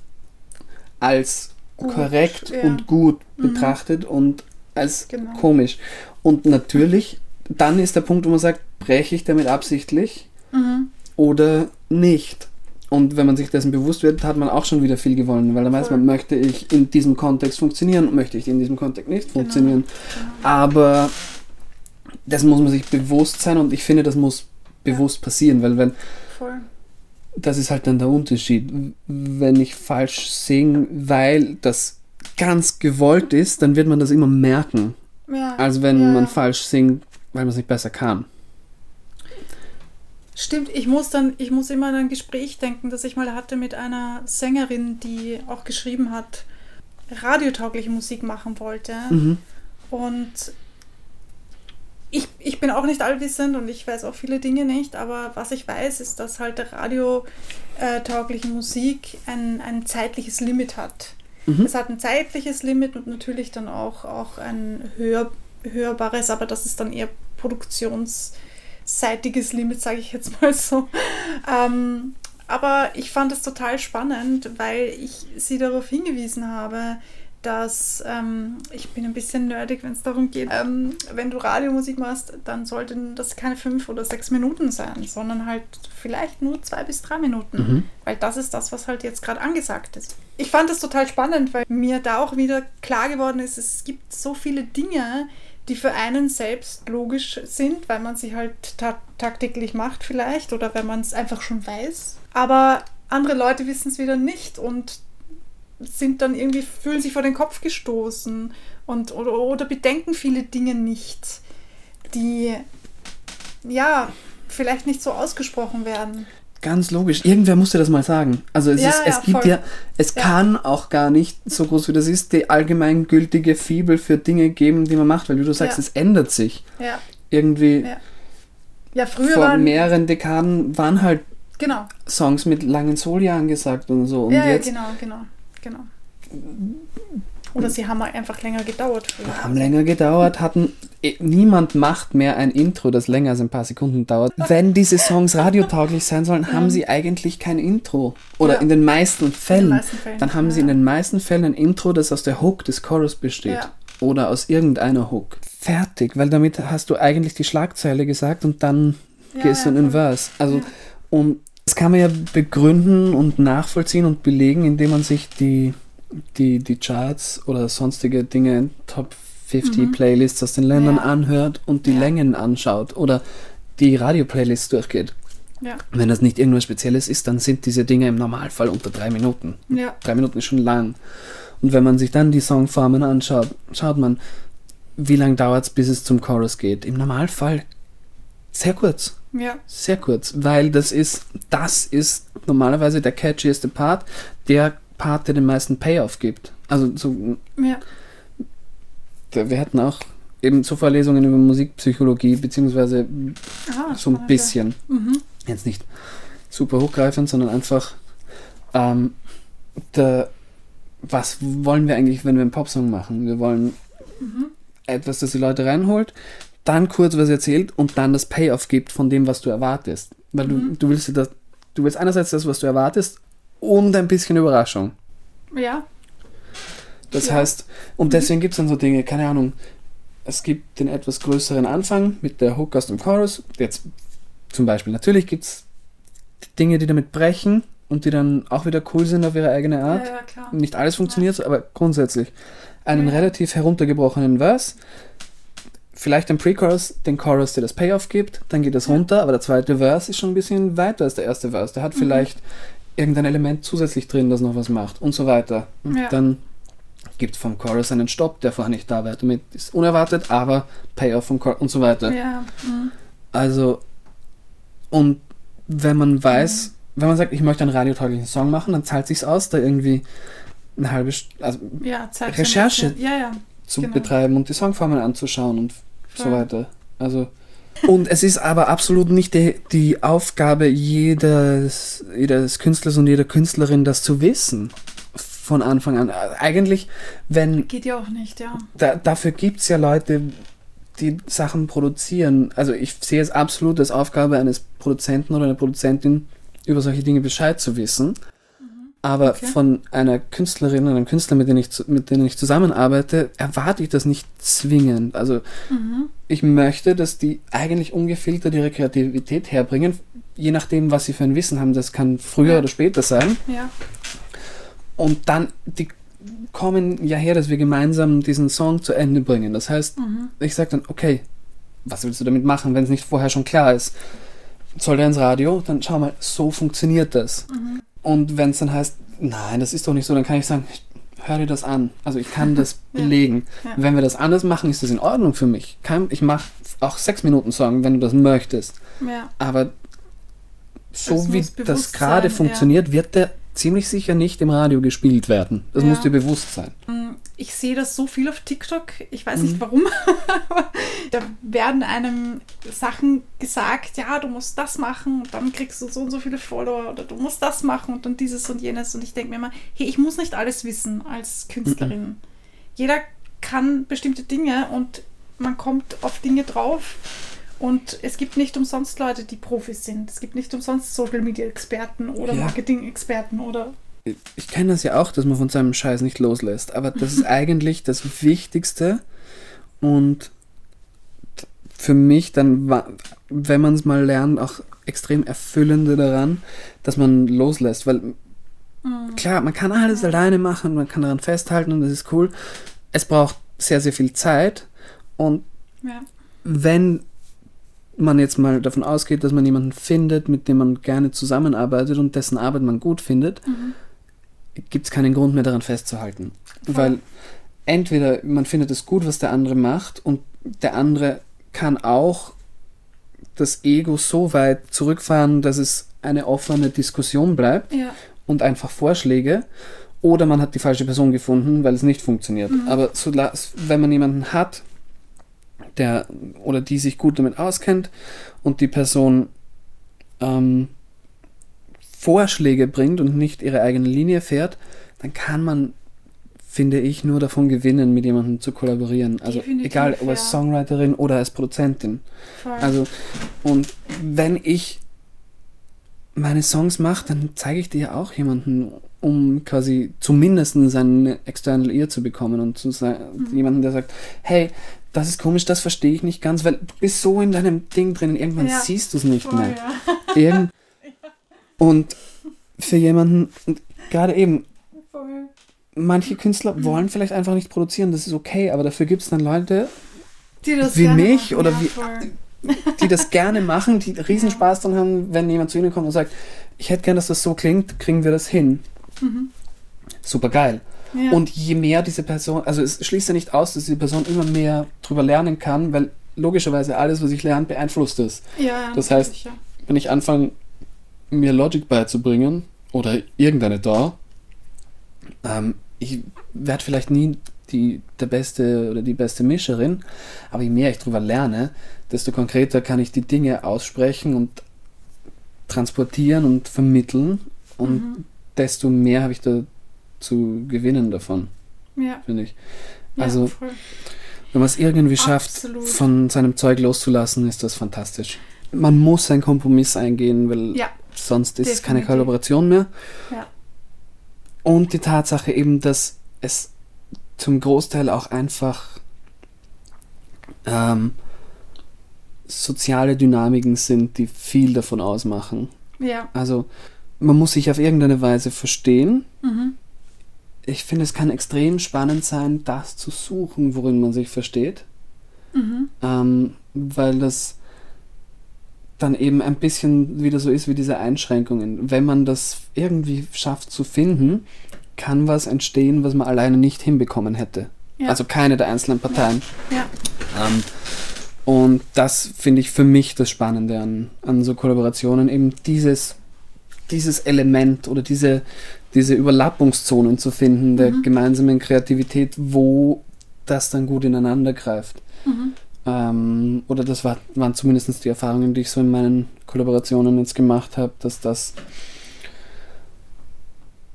als Gut, korrekt ja. und gut Mhm. betrachtet und als Genau. komisch. Und natürlich, dann ist der Punkt, wo man sagt, breche ich damit absichtlich Mhm. oder nicht. Und wenn man sich dessen bewusst wird, hat man auch schon wieder viel gewonnen, weil dann weiß man, möchte ich in diesem Kontext funktionieren, möchte ich in diesem Kontext nicht Genau. funktionieren. Genau. Aber das muss man sich bewusst sein und ich finde, das muss bewusst passieren, weil wenn, Voll. das ist halt dann der Unterschied. Wenn ich falsch singe, weil das ganz gewollt ist, dann wird man das immer merken. Ja. als wenn ja, man falsch singt, weil man es nicht besser kann. Stimmt, ich muss dann, ich muss immer an ein Gespräch denken, das ich mal hatte mit einer Sängerin, die auch geschrieben hat, radiotaugliche Musik machen wollte. Mhm. Und ich, ich bin auch nicht allwissend und ich weiß auch viele Dinge nicht, aber was ich weiß, ist, dass halt radiotaugliche Musik ein, ein zeitliches Limit hat. Mhm. Es hat ein zeitliches Limit und natürlich dann auch, auch ein hör, hörbares, aber das ist dann eher produktionsseitiges Limit, sage ich jetzt mal so. Ähm, aber ich fand es total spannend, weil ich sie darauf hingewiesen habe, dass ähm, ich bin ein bisschen nerdig, wenn es darum geht, ähm, wenn du Radiomusik machst, dann sollten das keine fünf oder sechs Minuten sein, sondern halt vielleicht nur zwei bis drei Minuten, Mhm. weil das ist das, was halt jetzt gerade angesagt ist. Ich fand das total spannend, weil mir da auch wieder klar geworden ist, es gibt so viele Dinge, die für einen selbst logisch sind, weil man sie halt ta tagtäglich macht vielleicht oder wenn man es einfach schon weiß. Aber andere Leute wissen es wieder nicht und sind dann irgendwie, fühlen sich vor den Kopf gestoßen und oder, oder bedenken viele Dinge nicht, die ja vielleicht nicht so ausgesprochen werden. Ganz logisch. Irgendwer musste das mal sagen. Also es, Ja, ist, es ja, gibt voll. ja, es kann auch gar nicht, so groß wie das ist, die allgemeingültige Fibel für Dinge geben, die man macht, weil wie du sagst, es ändert sich. Ja, Irgendwie ja. Früher vor waren mehreren Dekaden waren halt genau. Songs mit langen Soli angesagt und so. Und ja, jetzt ja, genau, genau, genau. Oder sie haben einfach länger gedauert. Früher. haben länger gedauert, hatten. eh, Niemand macht mehr ein Intro, das länger als ein paar Sekunden dauert. Wenn diese Songs radiotauglich sein sollen, haben sie eigentlich kein Intro. Oder Ja. in den meisten Fällen. meisten Fällen, Dann haben sie in den meisten Fällen ein Intro, das aus der Hook des Chorus besteht. Ja. Oder aus irgendeiner Hook. Fertig, weil damit hast du eigentlich die Schlagzeile gesagt und dann Ja, gehst du in den. Verse. Also, und das kann man ja begründen und nachvollziehen und belegen, indem man sich die, die, die Charts oder sonstige Dinge, Top 50 Playlists aus den Ländern Mhm. Ja. anhört und die Ja. Längen anschaut oder die Radio-Playlists durchgeht. Ja, Wenn das nicht irgendwas Spezielles ist, dann sind diese Dinge im Normalfall unter drei Minuten. ja, Drei Minuten ist schon lang. Und wenn man sich dann die Songformen anschaut, schaut man, wie lange dauert es, bis es zum Chorus geht. Im Normalfall sehr kurz. ja, Sehr kurz, weil das ist, das ist normalerweise der catchieste Part, der Part, der den meisten Payoff gibt. Also so, ja. wir hatten auch eben so Vorlesungen über Musikpsychologie, beziehungsweise Ah, so ein bisschen. Mhm. jetzt nicht super hochgreifend, sondern einfach, ähm, der, was wollen wir eigentlich, wenn wir einen Popsong machen? Wir wollen Mhm. etwas, das die Leute reinholt, dann kurz was erzählt und dann das Payoff gibt von dem, was du erwartest. Weil du, Mhm. du willst das, du willst einerseits das, was du erwartest, und ein bisschen Überraschung. Ja, Das Ja. heißt, und deswegen gibt es dann so Dinge, keine Ahnung, es gibt den etwas größeren Anfang mit der Hook aus dem Chorus. Jetzt zum Beispiel, natürlich gibt es Dinge, die damit brechen und die dann auch wieder cool sind auf ihre eigene ja, Art. ja, klar. Nicht alles funktioniert, so, aber grundsätzlich. Einen Ja. relativ heruntergebrochenen Verse, vielleicht ein Pre-Chorus, den Chorus, der das Payoff gibt, dann geht es Ja. runter, aber der zweite Verse ist schon ein bisschen weiter als der erste Verse. Der hat Mhm. Irgendein Element zusätzlich drin, das noch was macht und so weiter. Und Ja. dann gibt vom Chorus einen Stopp, der vorher nicht da war. Damit ist unerwartet, aber Payoff vom Chorus und so weiter. Ja, mhm. Also, und wenn man weiß, wenn man sagt, ich möchte einen radiotauglichen Song machen, dann zahlt sich's aus, da irgendwie eine halbe St also ja Recherche. Ja, zu Genau. betreiben und die Songformeln anzuschauen und so Voll. weiter. Also und es ist aber absolut nicht die, die Aufgabe jedes, jedes Künstlers und jeder Künstlerin, das zu wissen. Von Anfang an. Eigentlich, wenn Geht ja auch nicht, ja. da, dafür gibt es ja Leute, die Sachen produzieren. Also ich sehe es absolut als Aufgabe eines Produzenten oder einer Produzentin, über solche Dinge Bescheid zu wissen. Aber Okay. von einer Künstlerin oder einem Künstler, mit denen, ich, mit denen ich zusammenarbeite, erwarte ich das nicht zwingend. Also Mhm. ich möchte, dass die eigentlich ungefiltert ihre Kreativität herbringen, je nachdem, was sie für ein Wissen haben. Das kann früher Ja. oder später sein. Ja. Und dann, die kommen ja her, dass wir gemeinsam diesen Song zu Ende bringen. Das heißt, Mhm. ich sage dann, okay, was willst du damit machen, wenn es nicht vorher schon klar ist? Soll der ins Radio? Dann schau mal, so funktioniert das. Mhm. Und wenn es dann heißt, nein, das ist doch nicht so, dann kann ich sagen, hör dir das an. Also ich kann das Ja. belegen. Ja. Wenn wir das anders machen, ist das in Ordnung für mich. Kein, ich mache auch sechs Minuten Song, wenn du das möchtest. Ja. Aber so Das wie das gerade ja. funktioniert, wird der ziemlich sicher nicht im Radio gespielt werden. Das Ja. muss dir bewusst sein. Ich sehe das so viel auf TikTok. Ich weiß Mhm. nicht warum. da werden einem Sachen gesagt, ja, du musst das machen und dann kriegst du so und so viele Follower oder du musst das machen und dann dieses und jenes. Und ich denke mir immer, hey, ich muss nicht alles wissen als Künstlerin. Jeder kann bestimmte Dinge und man kommt auf Dinge drauf. Und es gibt nicht umsonst Leute, die Profis sind. Es gibt nicht umsonst Social Media Experten oder Ja. Marketing Experten oder Ich kenne das ja auch, dass man von seinem Scheiß nicht loslässt. Aber das ist eigentlich das Wichtigste und für mich dann, wenn man es mal lernt, auch extrem erfüllende daran, dass man loslässt. Weil Mm, klar, man kann alles alleine machen, man kann daran festhalten und das ist cool. Es braucht sehr, sehr viel Zeit und ja. wenn man jetzt mal davon ausgeht, dass man jemanden findet, mit dem man gerne zusammenarbeitet und dessen Arbeit man gut findet, Mhm. Gibt es keinen Grund mehr daran festzuhalten. Voll. Weil entweder man findet es gut, was der andere macht und der andere kann auch das Ego so weit zurückfahren, dass es eine offene Diskussion bleibt Ja. und einfach Vorschläge. Oder man hat die falsche Person gefunden, weil es nicht funktioniert. Mhm. Aber so, wenn man jemanden hat, der oder die sich gut damit auskennt und die Person ähm, Vorschläge bringt und nicht ihre eigene Linie fährt, dann kann man, finde ich, nur davon gewinnen, mit jemandem zu kollaborieren. Also Definitiv, egal, ob als. Songwriterin oder als Produzentin. Voll. Also, und wenn ich meine Songs mache, dann zeige ich dir auch jemanden, um quasi zumindest seinen External Ear zu bekommen und zu Mhm. jemanden, der sagt, hey, das ist komisch, das verstehe ich nicht ganz, weil du bist so in deinem Ding drin, irgendwann Ja. siehst du es nicht Voll, mehr. ja. Irgend und für jemanden, gerade eben, manche Künstler Mhm. wollen vielleicht einfach nicht produzieren, das ist okay, aber dafür gibt es dann Leute, Die das Wie mich machen, oder ja, wie- voll. die das gerne machen, die Riesenspaß dran haben, wenn jemand zu ihnen kommt und sagt, ich hätte gern, dass das so klingt, kriegen wir das hin. Mhm. Super geil. Ja. Und je mehr diese Person, also es schließt ja nicht aus, dass diese Person immer mehr drüber lernen kann, weil logischerweise alles, was ich lerne, beeinflusst es. ja, das heißt- sicher. Wenn ich anfange, mir Logic beizubringen oder irgendeine DAW, ähm, ich werde vielleicht nie die, der beste oder die beste Mischerin, aber je mehr ich drüber lerne, desto konkreter kann ich die Dinge aussprechen und transportieren und vermitteln und Mhm. desto mehr habe ich da zu gewinnen davon, Ja. finde ich. ja, Also, voll. Wenn man es irgendwie schafft, Absolut. von seinem Zeug loszulassen, ist das fantastisch. Man muss einen Kompromiss eingehen, weil Ja. Sonst ist es keine. Kollaboration mehr. Ja. Und die Tatsache eben, dass es zum Großteil auch einfach ähm, soziale Dynamiken sind, die viel davon ausmachen. Ja. Also man muss sich auf irgendeine Weise verstehen. Mhm. Ich finde, es kann extrem spannend sein, das zu suchen, worin man sich versteht. Mhm. ähm, weil das dann eben ein bisschen wieder so ist wie diese Einschränkungen. Wenn man das irgendwie schafft zu finden, kann was entstehen, was man alleine nicht hinbekommen hätte. Ja. Also keine der einzelnen Parteien. ja. Ähm, und das finde ich für mich das Spannende an, an so Kollaborationen, eben dieses, dieses Element oder diese, diese Überlappungszonen zu finden der Mhm. gemeinsamen Kreativität, wo das dann gut ineinander greift. Mhm. Ähm, oder das war, waren zumindest die Erfahrungen, die ich so in meinen Kollaborationen jetzt gemacht habe, dass das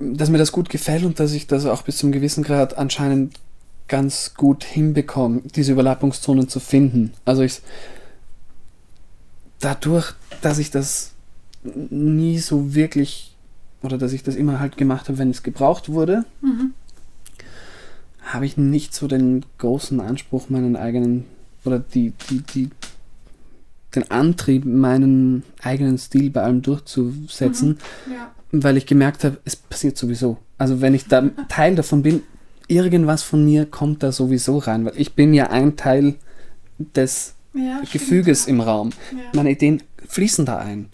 dass mir das gut gefällt und dass ich das auch bis zum gewissen Grad anscheinend ganz gut hinbekomme, diese Überlappungszonen zu finden. Also ich dadurch, dass ich das nie so wirklich oder dass ich das immer halt gemacht habe, wenn es gebraucht wurde, Mhm. habe ich nicht so den großen Anspruch, meinen eigenen oder die, die, die, den Antrieb, meinen eigenen Stil bei allem durchzusetzen, Ja. weil ich gemerkt habe, es passiert sowieso. Also wenn ich da Teil davon bin, irgendwas von mir kommt da sowieso rein, weil ich bin ja ein Teil des ja stimmt, Gefüges ja. im Raum. Meine Ideen fließen da ein.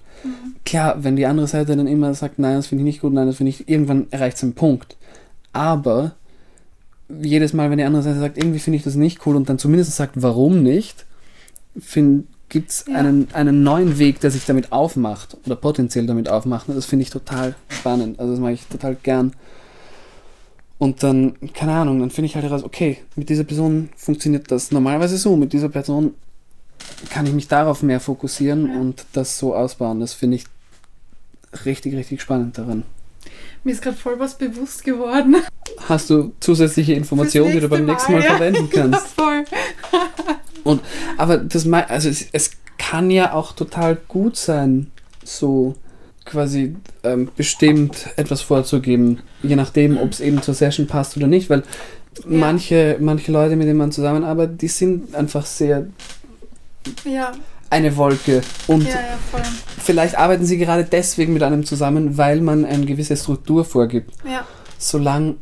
Klar, wenn die andere Seite dann immer sagt, nein, das finde ich nicht gut, nein, das finde ich, irgendwann erreicht es einen Punkt. Aber jedes Mal, wenn die andere Seite sagt, irgendwie finde ich das nicht cool und dann zumindest sagt, warum nicht, gibt es Ja. einen, einen neuen Weg, der sich damit aufmacht oder potenziell damit aufmacht. Und das finde ich total spannend. Also das mache ich total gern. Und dann, keine Ahnung, dann finde ich halt heraus, okay, mit dieser Person funktioniert das normalerweise so, mit dieser Person kann ich mich darauf mehr fokussieren Ja. und das so ausbauen. Das finde ich richtig, richtig spannend daran. Mir ist gerade voll was bewusst geworden. Hast du zusätzliche Informationen, die du beim nächsten Mal ja. verwenden Ja, kannst? voll. Und, aber das, also es, es kann ja auch total gut sein, so quasi ähm, bestimmt etwas vorzugeben, je nachdem, ob es eben zur Session passt oder nicht, weil manche, manche Leute, mit denen man zusammenarbeitet, die sind einfach sehr Ja, eine Wolke und ja, ja, voll. vielleicht arbeiten sie gerade deswegen mit einem zusammen, weil man eine gewisse Struktur vorgibt. Ja, Solange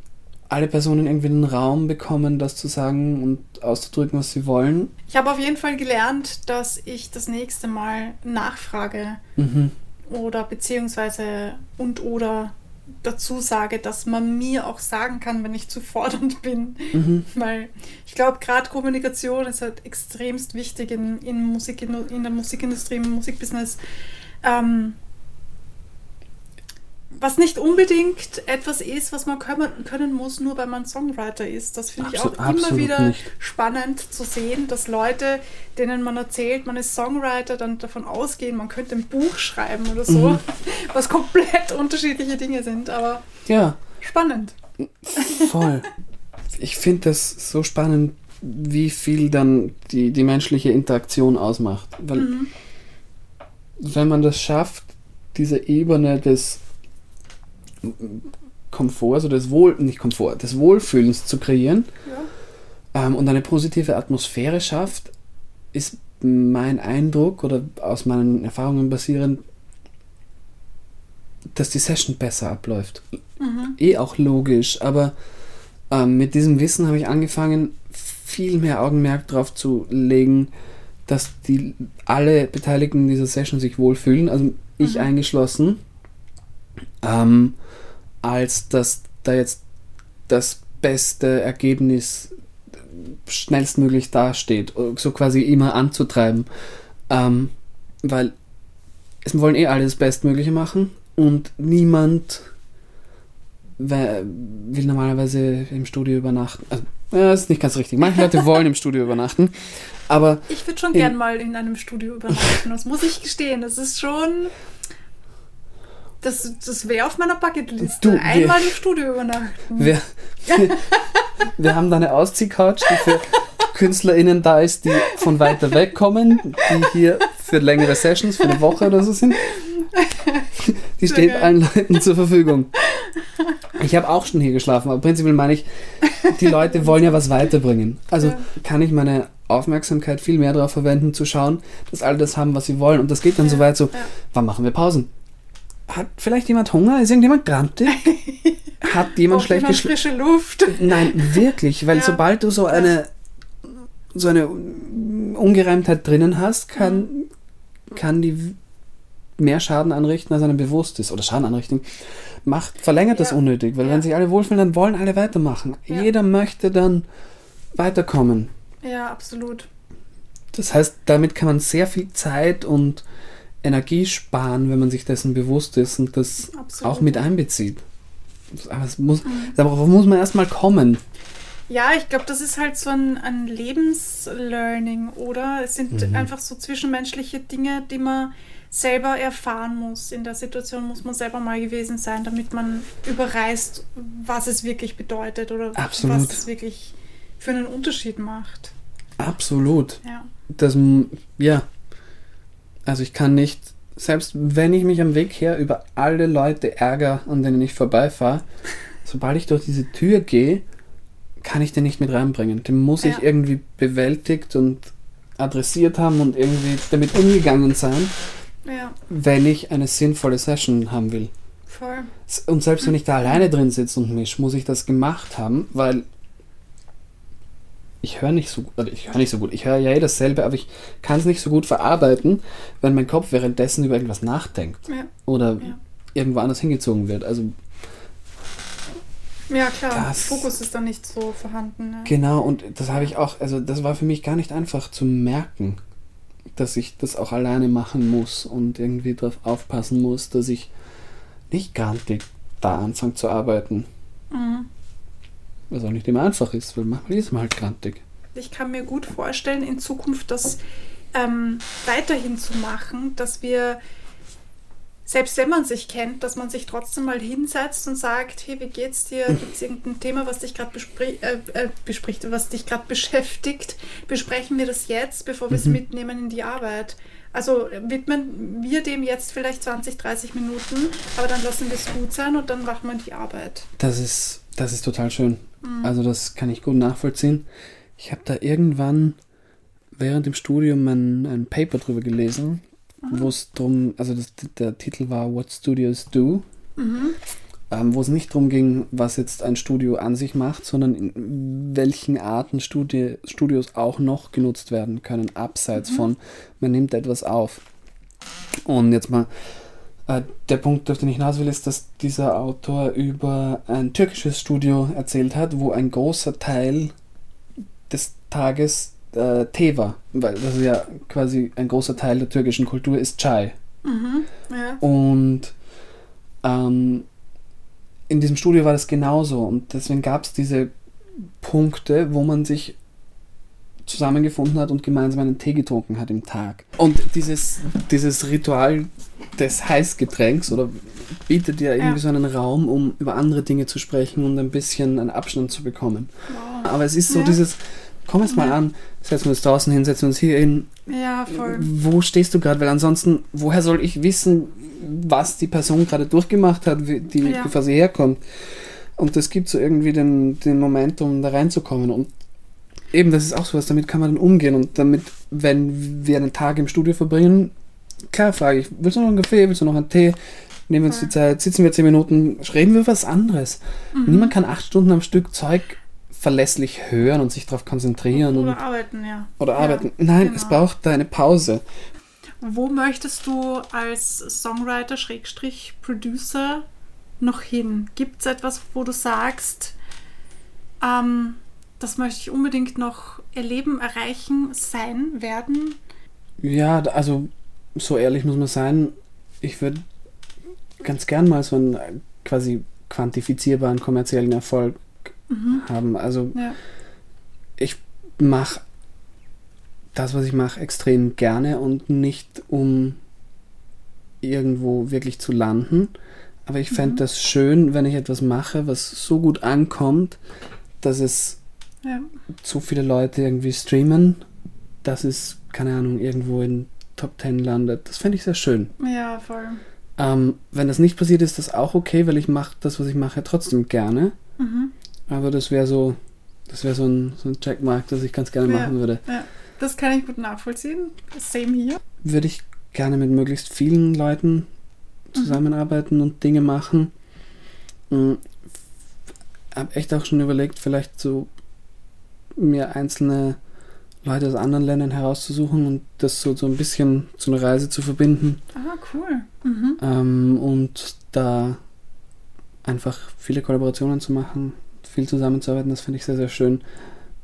alle Personen irgendwie einen Raum bekommen, das zu sagen und auszudrücken, was sie wollen. ich habe auf jeden Fall gelernt, dass ich das nächste Mal nachfrage Mhm. oder beziehungsweise und oder dazu sage, dass man mir auch sagen kann, wenn ich zu fordernd bin. Mhm. Weil ich glaube, gerade Kommunikation ist halt extremst wichtig in, in, Musik, in der Musikindustrie, im Musikbusiness. Ähm, was nicht unbedingt etwas ist, was man können, können muss, nur weil man Songwriter ist. Das finde ich auch immer wieder nicht. spannend zu sehen, dass Leute, denen man erzählt, man ist Songwriter, dann davon ausgehen, man könnte ein Buch schreiben oder so, Mhm. was komplett unterschiedliche Dinge sind, aber Ja, spannend. voll. ich finde das so spannend, wie viel dann die, die menschliche Interaktion ausmacht. Weil Mhm. wenn man das schafft, diese Ebene des Komforts oder des Wohl, nicht Komfort, des Wohlfühlens zu kreieren Ja. ähm, und eine positive Atmosphäre schafft, ist mein Eindruck oder aus meinen Erfahrungen basierend, dass die Session besser abläuft. Mhm. Eh auch logisch, aber ähm, mit diesem Wissen habe ich angefangen, viel mehr Augenmerk darauf zu legen, dass die alle Beteiligten dieser Session sich wohlfühlen, also ich Mhm. eingeschlossen, ähm, als dass da jetzt das beste Ergebnis schnellstmöglich dasteht, so quasi immer anzutreiben, ähm, weil es wollen eh alle das Bestmögliche machen und niemand will normalerweise im Studio übernachten. Also, ja, das ist nicht ganz richtig. Manche Leute wollen im Studio übernachten, aber Ich würde schon gern mal in einem Studio übernachten. Das muss ich gestehen. Das ist schon. Das, das wäre auf meiner Bucketliste. Du, wir- Einmal im Studio übernachten. wir, wir, wir haben da eine Ausziehcouch, die für KünstlerInnen da ist, die von weiter weg kommen, die hier für längere Sessions, für eine Woche oder so sind. Die steht geil. allen Leuten zur Verfügung. Ich habe auch schon hier geschlafen, aber prinzipiell meine ich, die Leute wollen ja was weiterbringen. Also Ja. kann ich meine Aufmerksamkeit viel mehr darauf verwenden, zu schauen, dass alle das haben, was sie wollen. Und das geht dann so weit so, ja. wann machen wir Pausen? Hat vielleicht jemand Hunger? Ist irgendjemand grantig? Hat jemand schlecht geschlafen? frische Luft. Nein, wirklich, weil Ja. sobald du so eine so eine Ungereimtheit drinnen hast, kann, kann die mehr Schaden anrichten, als einem bewusst ist. Oder Schaden anrichten. Macht, verlängert das Ja. unnötig, weil Ja. wenn sich alle wohlfühlen, dann wollen alle weitermachen. Jeder möchte dann weiterkommen. Ja, absolut. Das heißt, damit kann man sehr viel Zeit und Energie sparen, wenn man sich dessen bewusst ist und das Absolut. auch mit einbezieht. Aber es muss, darauf muss man erstmal kommen. Ja, ich glaube, das ist halt so ein, ein Lebenslearning, oder? Es sind Mhm. einfach so zwischenmenschliche Dinge, die man selber erfahren muss. In der Situation muss man selber mal gewesen sein, damit man überreißt, was es wirklich bedeutet oder Absolut. was es wirklich für einen Unterschied macht. Absolut. Ja. Das, ja. Also ich kann nicht selbst wenn ich mich am Weg her über alle Leute ärgere, an denen ich vorbeifahre, sobald ich durch diese Tür gehe, kann ich den nicht mit reinbringen. Den muss Ja. ich irgendwie bewältigt und adressiert haben und irgendwie damit umgegangen sein, Ja, wenn ich eine sinnvolle Session haben will. voll. Und selbst wenn ich da alleine drin sitze und misch, muss ich das gemacht haben, weil ich höre nicht so gut, oder ich höre nicht so gut, ich höre ja eh dasselbe, aber ich kann es nicht so gut verarbeiten, wenn mein Kopf währenddessen über irgendwas nachdenkt Ja, oder Ja. irgendwo anders hingezogen wird. Also ja klar. Das- Fokus ist dann nicht so vorhanden. Ja. genau, und das habe ich auch, also das war für mich gar nicht einfach zu merken, dass ich das auch alleine machen muss und irgendwie darauf aufpassen muss, dass ich nicht grantig da anfange zu arbeiten. Mhm. Was auch nicht immer einfach ist, weil manchmal ist man halt grantig. Ich kann mir gut vorstellen, in Zukunft das ähm, weiterhin zu machen, dass wir, selbst wenn man sich kennt, dass man sich trotzdem mal hinsetzt und sagt, hey, wie geht's dir? Gibt es irgendein Thema, was dich gerade bespri äh, äh, bespricht, was dich gerade beschäftigt? Besprechen wir das jetzt, bevor wir es Mhm. mitnehmen in die Arbeit? Also widmen wir dem jetzt vielleicht 20, 30 Minuten, aber dann lassen wir es gut sein und dann machen wir die Arbeit. Das ist, das ist total schön. Also das kann ich gut nachvollziehen. Ich habe da irgendwann während dem Studium ein, ein Paper drüber gelesen, wo es drum, also das, der Titel war What Studios Do, ähm, wo es nicht darum ging, was jetzt ein Studio an sich macht, sondern in welchen Arten Studi Studios auch noch genutzt werden können, abseits von, man nimmt etwas auf. Und jetzt mal der Punkt, auf den ich hinaus will, ist, dass dieser Autor über ein türkisches Studio erzählt hat, wo ein großer Teil des Tages äh, Tee war. Weil das ist ja quasi ein großer Teil der türkischen Kultur ist Chai. Mhm. Ja. Und ähm, in diesem Studio war das genauso. Und deswegen gab es diese Punkte, wo man sich zusammengefunden hat und gemeinsam einen Tee getrunken hat im Tag. Und dieses, dieses Ritual des Heißgetränks oder bietet dir irgendwie Ja. so einen Raum, um über andere Dinge zu sprechen und ein bisschen einen Abstand zu bekommen. Wow. Aber es ist so Ja. dieses, komm jetzt mal Ja. an, setzen wir uns draußen hin, setzen wir uns hier hin, Ja, voll. wo stehst du gerade? Weil ansonsten, woher soll ich wissen, was die Person gerade durchgemacht hat, die, sie herkommt? Und das gibt so irgendwie den, den Moment, um da reinzukommen. Und eben, das ist auch sowas, damit kann man dann umgehen. Und damit, wenn wir einen Tag im Studio verbringen, klar frage ich, willst du noch einen Kaffee, willst du noch einen Tee? Nehmen wir uns die Zeit, sitzen wir zehn Minuten, reden wir über was anderes. Mhm. Niemand kann acht Stunden am Stück Zeug verlässlich hören und sich darauf konzentrieren und, Oder arbeiten, ja. oder Ja, arbeiten. Nein, es genau. braucht da eine Pause. Wo möchtest du als Songwriter, Schrägstrich, Producer noch hin? Gibt es etwas, wo du sagst, ähm, das möchte ich unbedingt noch erleben, erreichen, sein, werden? Ja, also so ehrlich muss man sein, ich würde ganz gern mal so einen äh, quasi quantifizierbaren kommerziellen Erfolg Mhm. haben. Also Ja. ich mache das, was ich mache, extrem gerne und nicht um irgendwo wirklich zu landen. Aber ich fände Mhm. das schön, wenn ich etwas mache, was so gut ankommt, dass es Ja. zu viele Leute irgendwie streamen, dass es, keine Ahnung, irgendwo in Top 10 landet. Das fände ich sehr schön. ja, voll. Ähm, wenn das nicht passiert, ist das auch okay, weil ich mache das, was ich mache, trotzdem gerne. Mhm. Aber das wäre so, das wäre so ein, so ein Checkmark, das ich ganz gerne Ja. machen würde. Ja. Das kann ich gut nachvollziehen. Same hier. Würde ich gerne mit möglichst vielen Leuten zusammenarbeiten und Dinge machen. Mhm. Habe echt auch schon überlegt, vielleicht so mir einzelne Leute aus anderen Ländern herauszusuchen und das so, so ein bisschen zu einer Reise zu verbinden. Ah, cool. Mhm. Ähm, und da einfach viele Kollaborationen zu machen, viel zusammenzuarbeiten, das finde ich sehr, sehr schön,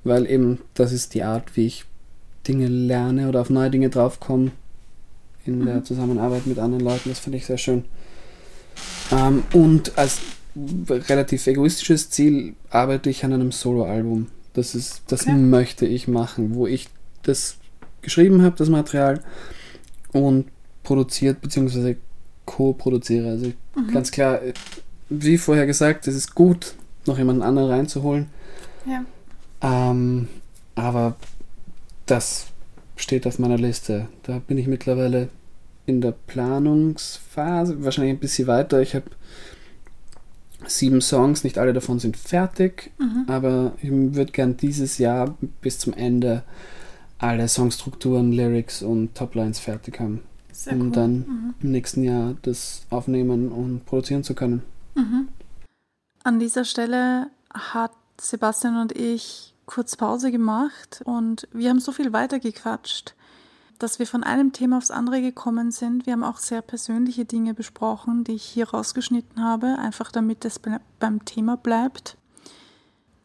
weil eben das ist die Art, wie ich Dinge lerne oder auf neue Dinge draufkomme in der Mhm. Zusammenarbeit mit anderen Leuten, das finde ich sehr schön. Ähm, und als relativ egoistisches Ziel arbeite ich an einem Soloalbum. Das ist, das Okay. möchte ich machen, wo ich das geschrieben habe, das Material, und produziert bzw. co-produziere. Also Mhm. ganz klar, äh, wie vorher gesagt, es ist gut, noch jemanden anderen reinzuholen. Ja. Ähm, aber das steht auf meiner Liste. Da bin ich mittlerweile in der Planungsphase, wahrscheinlich ein bisschen weiter. Ich habe sieben Songs, nicht alle davon sind fertig, Mhm. aber ich würde gern dieses Jahr bis zum Ende alle Songstrukturen, Lyrics und Toplines fertig haben, Sehr um cool. dann Mhm. im nächsten Jahr das aufnehmen und produzieren zu können. Mhm. An dieser Stelle hat Sebastian und ich kurz Pause gemacht und wir haben so viel weitergequatscht, dass wir von einem Thema aufs andere gekommen sind. Wir haben auch sehr persönliche Dinge besprochen, die ich hier rausgeschnitten habe, einfach damit es be- beim Thema bleibt.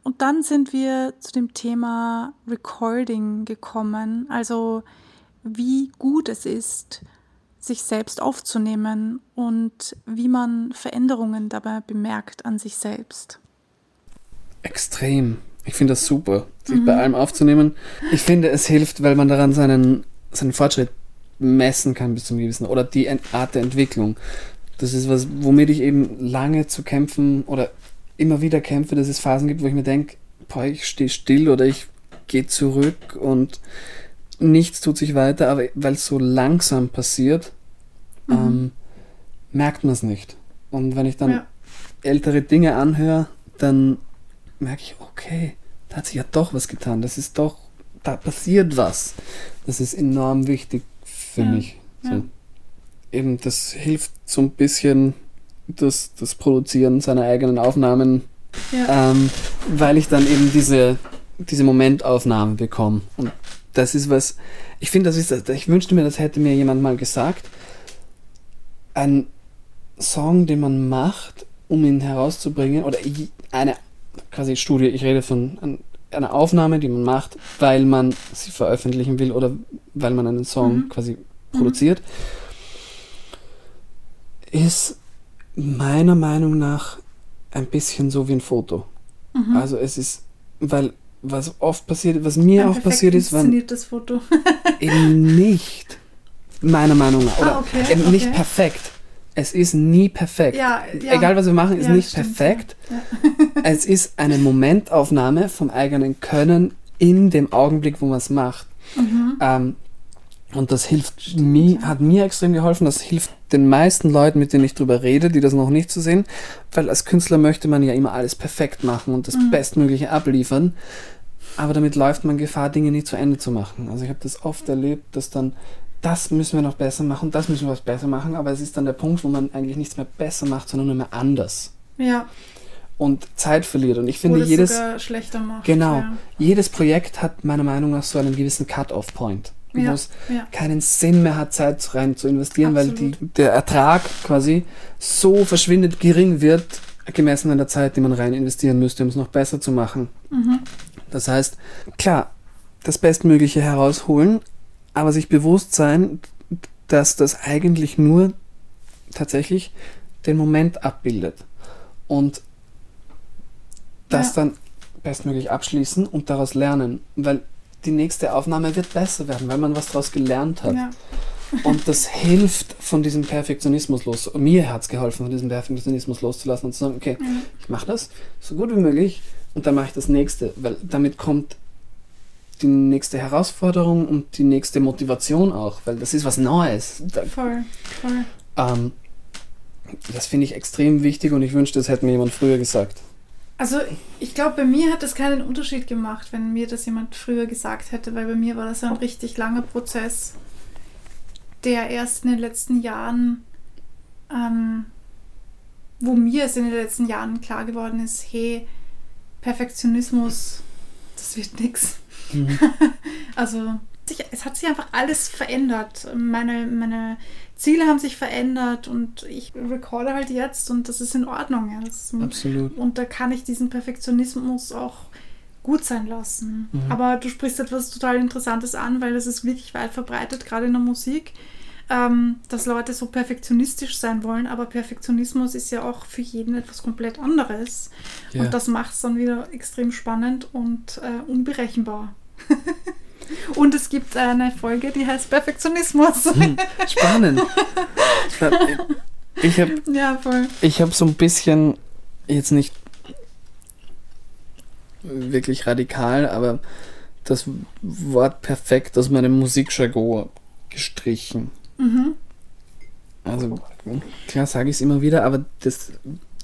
Und dann sind wir zu dem Thema Recording gekommen, also wie gut es ist, sich selbst aufzunehmen und wie man Veränderungen dabei bemerkt an sich selbst. Extrem. Ich finde das super, sich bei allem aufzunehmen. Ich finde, es hilft, weil man daran seinen, seinen Fortschritt messen kann bis zum gewissen oder die Art der Entwicklung. Das ist was, womit ich eben lange zu kämpfen oder immer wieder kämpfe, dass es Phasen gibt, wo ich mir denke, boah, ich stehe still oder ich gehe zurück und nichts tut sich weiter, aber weil es so langsam passiert, ähm, merkt man es nicht. Und wenn ich dann Ja. ältere Dinge anhöre, dann merke ich, okay, da hat sich ja doch was getan. Das ist doch, da passiert was. Das ist enorm wichtig für Ja, mich. So. ja. Eben, das hilft so ein bisschen das, das Produzieren seiner eigenen Aufnahmen, Ja. ähm, weil ich dann eben diese, diese Momentaufnahmen bekomme. Und das ist was, ich finde, das ist, ich wünschte mir, das hätte mir jemand mal gesagt. Ein Song, den man macht, um ihn herauszubringen, oder eine quasi Studie, ich rede von einer Aufnahme, die man macht, weil man sie veröffentlichen will oder weil man einen Song Mhm. quasi produziert, ist meiner Meinung nach ein bisschen so wie ein Foto. Mhm. Also es ist, weil was oft passiert, was mir Ein auch passiert ist, wenn inszeniertes Foto. eben nicht, meiner Meinung nach, oder Ah, okay, eben nicht okay. perfekt. Es ist nie perfekt. Ja, ja. Egal was wir machen, ist Ja, nicht stimmt, perfekt. Es ist eine Momentaufnahme vom eigenen Können in dem Augenblick, wo man es macht. Mhm. Ähm, und das hilft mir, hat mir extrem geholfen. Das hilft den meisten Leuten, mit denen ich drüber rede, die das noch nicht so sehen. Weil als Künstler möchte man ja immer alles perfekt machen und das Mhm. Bestmögliche abliefern. Aber damit läuft man Gefahr, Dinge nie zu Ende zu machen. Also ich habe das oft erlebt, dass dann, das müssen wir noch besser machen, das müssen wir was besser machen. Aber es ist dann der Punkt, wo man eigentlich nichts mehr besser macht, sondern nur mehr anders. ja. Und Zeit verliert. Und ich finde, Oder jedes, sogar schlechter macht. Genau. Ja. jedes Projekt hat meiner Meinung nach so einen gewissen Cut-off-Point. Wo Ja, es ja. keinen Sinn mehr hat, Zeit rein zu investieren, weil die, Absolut. der Ertrag quasi so verschwindet gering wird, gemessen an der Zeit, die man rein investieren müsste, um es noch besser zu machen. Mhm. Das heißt, klar, das Bestmögliche herausholen, aber sich bewusst sein, dass das eigentlich nur tatsächlich den Moment abbildet. Und das Ja. dann bestmöglich abschließen und daraus lernen, weil die nächste Aufnahme wird besser werden, weil man was daraus gelernt hat. Ja. Und das hilft, von diesem Perfektionismus los. Mir hat es geholfen, von diesem Perfektionismus loszulassen und zu sagen, okay, Mhm. ich mache das so gut wie möglich und dann mache ich das nächste, weil damit kommt die nächste Herausforderung und die nächste Motivation auch, weil das ist was Neues. Voll, voll. ähm, das finde ich extrem wichtig und ich wünschte, das hätte mir jemand früher gesagt. Also ich glaube, bei mir hat das keinen Unterschied gemacht, wenn mir das jemand früher gesagt hätte, weil bei mir war das ja ein richtig langer Prozess, der erst in den letzten Jahren, ähm, wo mir es in den letzten Jahren klar geworden ist, hey, Perfektionismus, das wird nix. Also es hat sich einfach alles verändert. Meine, meine Ziele haben sich verändert und ich recorde halt jetzt und das ist in Ordnung. Ja. Ist, Absolut. und da kann ich diesen Perfektionismus auch gut sein lassen. Mhm. Aber du sprichst etwas total Interessantes an, weil das ist wirklich weit verbreitet, gerade in der Musik, ähm, dass Leute so perfektionistisch sein wollen. Aber Perfektionismus ist ja auch für jeden etwas komplett anderes. Ja. Und das macht es dann wieder extrem spannend und äh, unberechenbar. und es gibt eine Folge, die heißt Perfektionismus. Hm, spannend. Ich habe ja, voll. ich hab so ein bisschen, jetzt nicht wirklich radikal, aber das Wort perfekt aus meinem Musikjargon gestrichen. Mhm. Also klar sage ich es immer wieder, aber das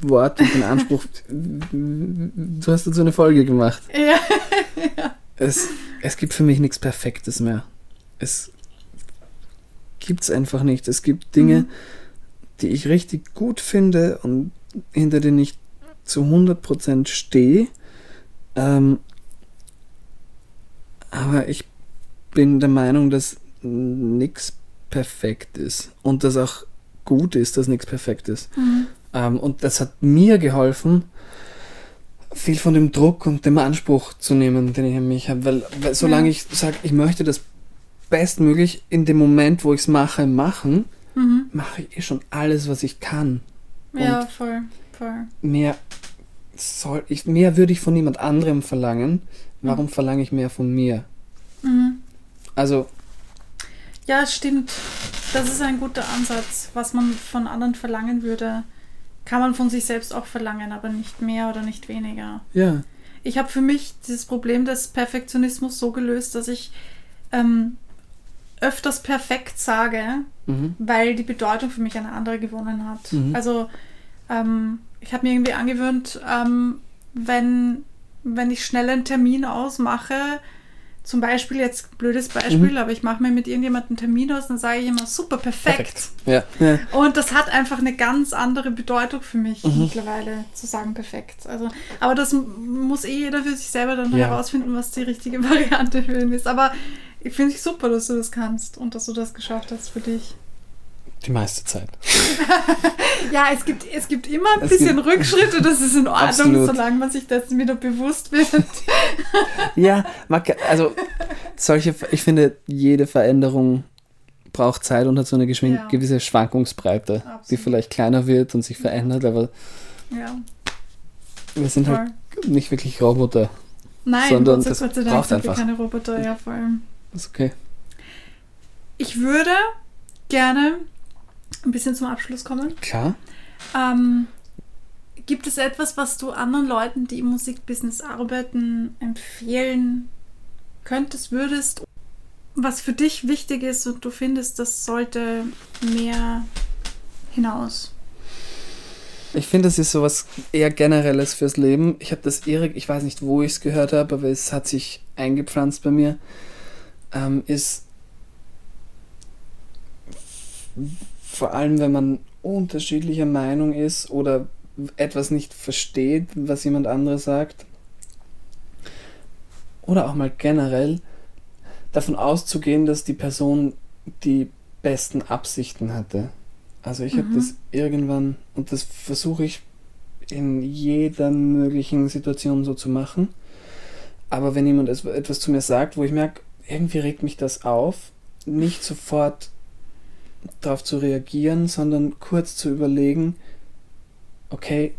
Wort und den Anspruch, du hast dazu eine Folge gemacht. Ja. Es, es gibt für mich nichts Perfektes mehr. Es gibt es einfach nicht. Es gibt Dinge, Mhm. die ich richtig gut finde und hinter denen ich zu 100% stehe. Ähm, aber ich bin der Meinung, dass nichts perfekt ist und dass auch gut ist, dass nichts perfekt ist. Mhm. Ähm, und das hat mir geholfen, viel von dem Druck und dem Anspruch zu nehmen, den ich an mich habe. Weil, weil solange Ja. ich sage, ich möchte das bestmöglich in dem Moment, wo ich es mache, machen, Mhm. mache ich eh schon alles, was ich kann. Ja, voll, voll. Mehr soll ich, mehr würde ich von niemand anderem verlangen. Warum verlange ich mehr von mir? Mhm. Also, Ja, stimmt. Das ist ein guter Ansatz. Was man von anderen verlangen würde, kann man von sich selbst auch verlangen, aber nicht mehr oder nicht weniger. ja. Ich habe für mich dieses Problem des Perfektionismus so gelöst, dass ich ähm, öfters perfekt sage, Mhm. weil die Bedeutung für mich eine andere gewonnen hat. Mhm. Also ähm, ich habe mir irgendwie angewöhnt, ähm, wenn, wenn ich schnell einen Termin ausmache, zum Beispiel jetzt blödes Beispiel, Mhm. aber ich mache mir mit irgendjemandem einen Termin aus, dann sage ich immer super perfekt. Ja. ja. Und das hat einfach eine ganz andere Bedeutung für mich Mhm. mittlerweile, zu sagen perfekt. Also, aber das muss eh jeder für sich selber dann Ja. herausfinden, was die richtige Variante für ihn ist. Aber ich finde es super, dass du das kannst und dass du das geschafft hast für dich. Die meiste Zeit. Ja, es gibt, es gibt immer ein Es bisschen gibt- Rückschritte, das ist in Ordnung, Absolut. solange man sich dessen wieder bewusst wird. Ja, also solche, ich finde, jede Veränderung braucht Zeit und hat so eine Ja. gewisse Schwankungsbreite, die Absolut. vielleicht kleiner wird und sich verändert, aber Ja, wir sind voll. halt nicht wirklich Roboter. Nein, sondern das Gott sei Dank braucht sind wir einfach. keine Roboter, ja, vor allem. Ist okay. Ich würde gerne ein bisschen zum Abschluss kommen. Klar. Ähm, gibt es etwas, was du anderen Leuten, die im Musikbusiness arbeiten, empfehlen könntest, würdest, was für dich wichtig ist und du findest, das sollte mehr hinaus? Ich finde, das ist sowas eher generelles fürs Leben. Ich habe das Erik, ich weiß nicht, wo ich es gehört habe, aber es hat sich eingepflanzt bei mir. Ähm, ist vor allem, wenn man unterschiedlicher Meinung ist oder etwas nicht versteht, was jemand anderes sagt, oder auch mal generell davon auszugehen, dass die Person die besten Absichten hatte. Also ich habe Mhm. das irgendwann, und das versuche ich in jeder möglichen Situation so zu machen. Aber wenn jemand etwas zu mir sagt, wo ich merke, irgendwie regt mich das auf, nicht sofort darauf zu reagieren, sondern kurz zu überlegen, okay,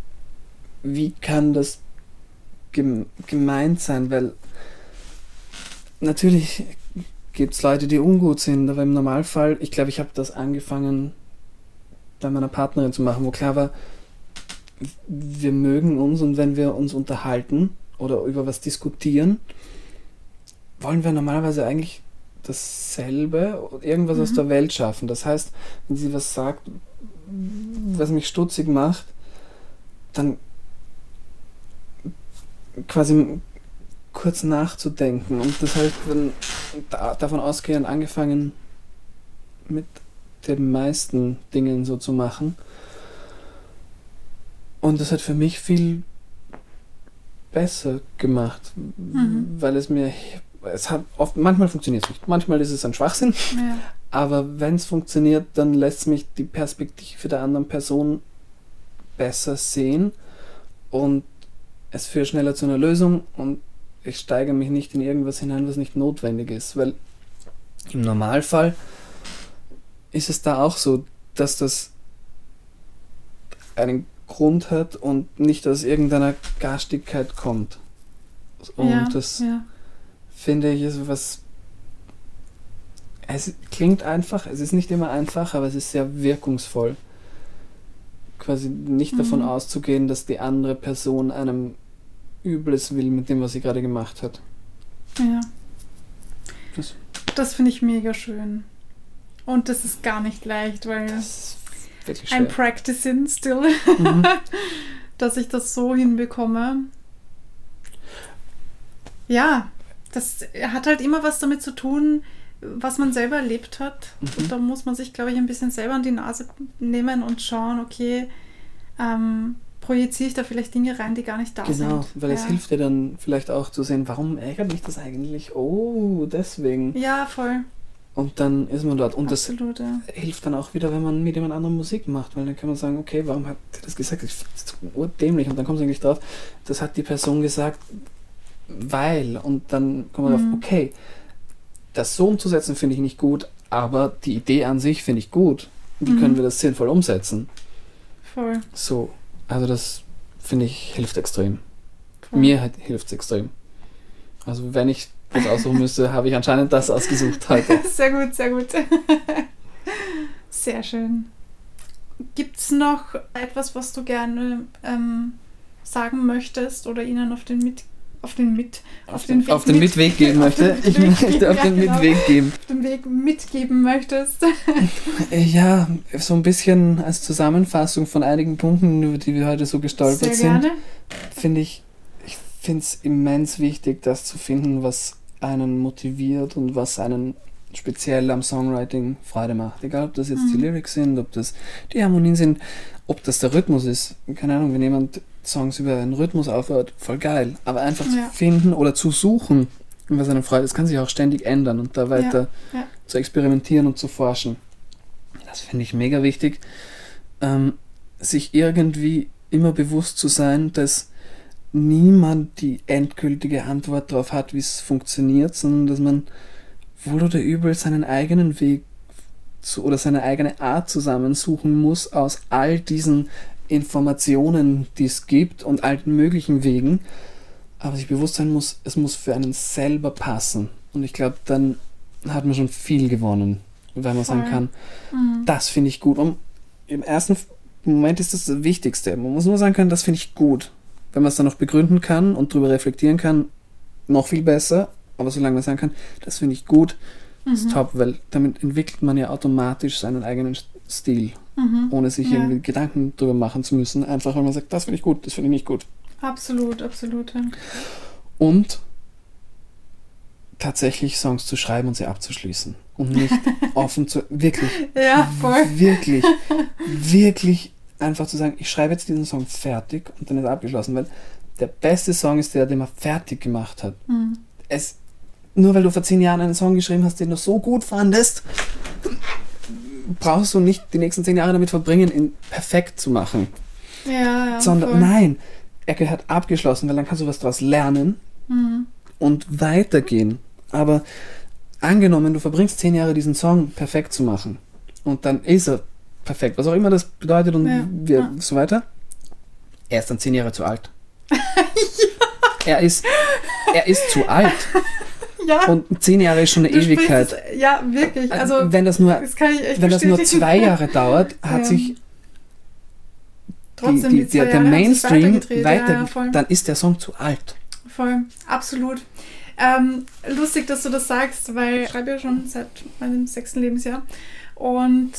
wie kann das gem gemeint sein? Weil natürlich gibt es Leute, die ungut sind, aber im Normalfall, ich glaube, ich habe das angefangen bei meiner Partnerin zu machen, wo klar war, wir mögen uns und wenn wir uns unterhalten oder über was diskutieren, wollen wir normalerweise eigentlich dasselbe, irgendwas aus Mhm. der Welt schaffen. Das heißt, wenn sie was sagt, was mich stutzig macht, dann quasi kurz nachzudenken. Und das heißt, dann da, davon ausgehend angefangen mit den meisten Dingen so zu machen. Und das hat für mich viel besser gemacht, Mhm. weil es mir, es hat oft, manchmal funktioniert es nicht, manchmal ist es ein Schwachsinn, Ja. aber wenn es funktioniert, dann lässt mich die Perspektive der anderen Person besser sehen und es führt schneller zu einer Lösung und ich steige mich nicht in irgendwas hinein, was nicht notwendig ist, weil im Normalfall ist es da auch so, dass das einen Grund hat und nicht aus irgendeiner Garstigkeit kommt. Und ja, das ja. Finde ich ist was. Es klingt einfach, es ist nicht immer einfach, aber es ist sehr wirkungsvoll. Quasi nicht davon Mhm. auszugehen, dass die andere Person einem Übles will mit dem, was sie gerade gemacht hat. Ja. Das- Das finde ich mega schön. Und das ist gar nicht leicht, weil Das ist wirklich. I'm practicing still, Mhm. dass ich das so hinbekomme. Ja, das hat halt immer was damit zu tun, was man selber erlebt hat. Mhm. Und da muss man sich, glaube ich, ein bisschen selber an die Nase nehmen und schauen, okay, ähm, projiziere ich da vielleicht Dinge rein, die gar nicht da sind. Genau, weil es ja. hilft dir dann vielleicht auch zu sehen, warum ärgert mich das eigentlich? Oh, deswegen. Ja, voll. Und dann ist man dort. Und das Absolut, ja. hilft dann auch wieder, wenn man mit jemand anderem Musik macht, weil dann kann man sagen, okay, warum hat der das gesagt? Ich finde das urdämlich. Und dann kommt es eigentlich drauf, das hat die Person gesagt, weil. Und dann kommt man Mhm. drauf, okay, das so umzusetzen finde ich nicht gut, aber die Idee an sich finde ich gut. Wie Mhm. können wir das sinnvoll umsetzen? Voll. So, also das finde ich hilft extrem. voll. Mir hilft es extrem. Also wenn ich das aussuchen müsste, habe ich anscheinend das ausgesucht heute. Sehr gut, sehr gut. Sehr schön. Gibt es noch etwas, was du gerne ähm, sagen möchtest oder ihnen auf den mit auf den mit auf den, auf den mit- Mitweg geben möchte. Ich möchte auf den genau. Mitweg geben. auf den Weg mitgeben möchtest? Äh, Ja, so ein bisschen als Zusammenfassung von einigen Punkten, über die wir heute so gestolpert sind, finde ich, ich finde es immens wichtig, das zu finden, was einen motiviert und was einen speziell am Songwriting Freude macht. Egal, ob das jetzt die Mhm. Lyrics sind, ob das die Harmonien sind, ob das der Rhythmus ist. Keine Ahnung, wenn jemand Songs über einen Rhythmus aufhört, voll geil. Aber einfach Ja. zu finden oder zu suchen, was einem Freude das kann sich auch ständig ändern und da weiter ja. zu experimentieren und zu forschen. Das finde ich mega wichtig. Ähm, sich irgendwie immer bewusst zu sein, dass niemand die endgültige Antwort darauf hat, wie es funktioniert, sondern dass man wohl oder übel seinen eigenen Weg zu, oder seine eigene Art zusammensuchen muss aus all diesen Informationen, die es gibt und allen möglichen Wegen. Aber sich bewusst sein muss, es muss für einen selber passen. Und ich glaube, dann hat man schon viel gewonnen, wenn man sagen Voll. kann, Mhm. das finde ich gut. Und im ersten Moment ist das das Wichtigste. Man muss nur sagen können, das finde ich gut. Wenn man es dann noch begründen kann und darüber reflektieren kann, noch viel besser. Aber solange man sagen kann, das finde ich gut, ist Mhm. top, weil damit entwickelt man ja automatisch seinen eigenen Stil, Mhm. ohne sich Ja. irgendwie Gedanken drüber machen zu müssen. Einfach, weil man sagt, das finde ich gut, das finde ich nicht gut. Absolut, absolut. Ja. Und tatsächlich Songs zu schreiben und sie abzuschließen. Und nicht offen zu. Wirklich. ja, voll. Wirklich. Wirklich einfach zu sagen, ich schreibe jetzt diesen Song fertig und dann ist er abgeschlossen. Weil der beste Song ist der, den man fertig gemacht hat. Mhm. Es, nur weil du vor zehn Jahren einen Song geschrieben hast, den du so gut fandest, brauchst du nicht die nächsten zehn Jahre damit verbringen, ihn perfekt zu machen. Ja, ja. sondern voll. nein, er gehört abgeschlossen, weil dann kannst du was daraus lernen Mhm. und weitergehen. Aber angenommen, du verbringst zehn Jahre diesen Song perfekt zu machen und dann ist er perfekt, was auch immer das bedeutet und Ja, wir, ja. so weiter, er ist dann zehn Jahre zu alt. Er ist, er ist zu alt Ja, und zehn Jahre ist schon eine du Ewigkeit. es- Ja, wirklich. Also, wenn das nur, das wenn das nur zwei Jahre dauert, hat Ja. sich die, Trotzdem, die, die, zwei der, der Mainstream weiter, ja, dann ist der Song zu alt. Voll, absolut. Ähm, lustig, dass du das sagst, weil ich schreibe ja schon seit meinem sechsten Lebensjahr und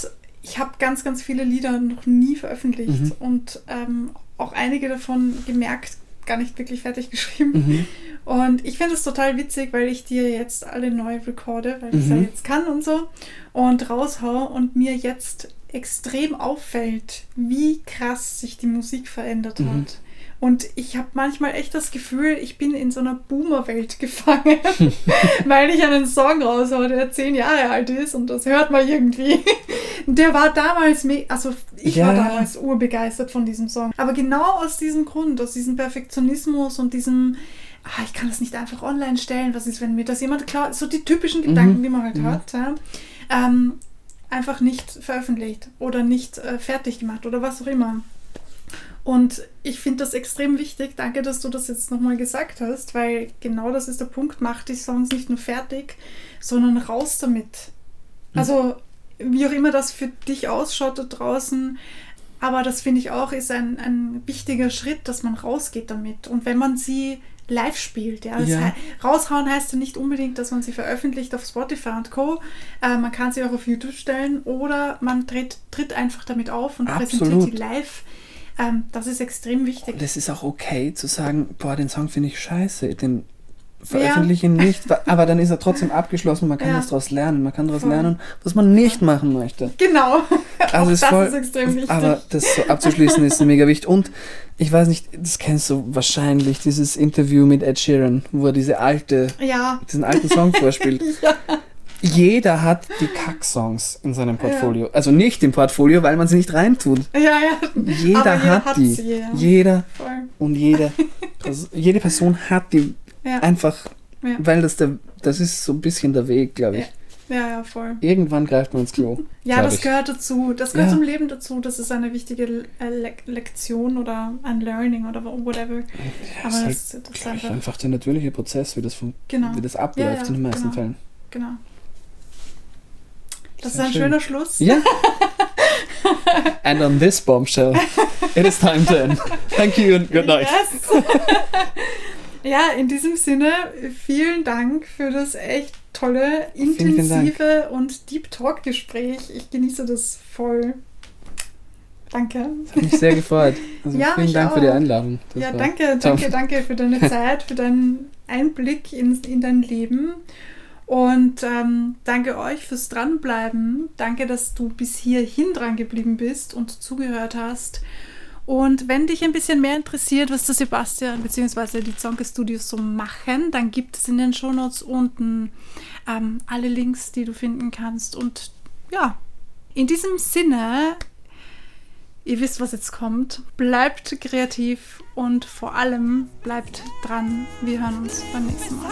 ich habe ganz, ganz viele Lieder noch nie veröffentlicht Mhm. und ähm, auch einige davon gemerkt, gar nicht wirklich fertig geschrieben. Mhm. Und ich finde es total witzig, weil ich dir jetzt alle neu recorde, weil ich es Mhm. ja jetzt kann und so und raushau und mir jetzt extrem auffällt, wie krass sich die Musik verändert Mhm. hat. Und ich habe manchmal echt das Gefühl, ich bin in so einer Boomer-Welt gefangen, weil ich einen Song raushaue, der zehn Jahre alt ist und das hört man irgendwie. Der war damals, also ich war Ja. damals urbegeistert von diesem Song. Aber genau aus diesem Grund, aus diesem Perfektionismus und diesem, ah, ich kann das nicht einfach online stellen, was ist, wenn mir das jemand klaut, so die typischen Gedanken, die man halt Mhm. hat, ja, ähm, einfach nicht veröffentlicht oder nicht äh, fertig gemacht oder was auch immer. Und ich finde das extrem wichtig. Danke, dass du das jetzt nochmal gesagt hast, weil genau das ist der Punkt. Mach die Songs nicht nur fertig, sondern raus damit. Also, wie auch immer das für dich ausschaut da draußen. Aber das finde ich auch ist ein, ein wichtiger Schritt, dass man rausgeht damit. Und wenn man sie live spielt. Ja? Das Ja. hei- raushauen heißt ja nicht unbedingt, dass man sie veröffentlicht auf Spotify und Co. Äh, man kann sie auch auf YouTube stellen oder man tritt, tritt einfach damit auf und präsentiert Absolut. sie live. Ähm, das ist extrem wichtig. Es ist auch okay zu sagen, boah, den Song finde ich scheiße, den veröffentliche ich nicht, aber dann ist er trotzdem abgeschlossen, man kann Ja. was daraus lernen, man kann daraus lernen, was man nicht machen möchte. Genau. Also ist das voll, ist extrem wichtig. aber das so abzuschließen ist mega wichtig. Und ich weiß nicht, das kennst du wahrscheinlich, dieses Interview mit Ed Sheeran, wo er diese alte, ja. diesen alten Song vorspielt. ja. Jeder hat die Kack-Songs in seinem Portfolio. Also nicht im Portfolio, weil man sie nicht reintut. Ja, ja. Jeder Aber jeder hat hat die. ja. Jeder Voll. und jede, jede Person hat die Ja. einfach, Ja. weil das der, das ist so ein bisschen der Weg, glaube ich. Ja, ja, voll. Irgendwann greift man ins Klo. Ja, das ich. gehört dazu. Das gehört Ja. zum Leben dazu. Das ist eine wichtige Le Le Lektion oder ein Learning oder whatever. Ja, Aber ist halt, das, das ist einfach. der natürliche Prozess, wie das, fun- Genau. wie das abläuft ja, in den meisten genau. Fällen. Genau. Das Sehr ist ein schön. schöner Schluss. Ja. and on this bombshell, it is time to end. Thank you and good night. Yes. ja, in diesem Sinne, vielen Dank für das echt tolle, intensive und Deep Talk Gespräch. Ich genieße das voll. Danke. Hat mich sehr gefreut. Also Ja, vielen Dank für die auch. Einladung. Das ja, war danke, toll. danke, danke für deine Zeit, für deinen Einblick in, in dein Leben. Und ähm, danke euch fürs Dranbleiben. Danke, dass du bis hierhin dran geblieben bist und zugehört hast. Und wenn dich ein bisschen mehr interessiert, was der Sebastian bzw. die Zonke Studios so machen, dann gibt es in den Shownotes unten ähm, alle Links, die du finden kannst. Und ja, in diesem Sinne, ihr wisst, was jetzt kommt. Bleibt kreativ und vor allem bleibt dran. Wir hören uns beim nächsten Mal.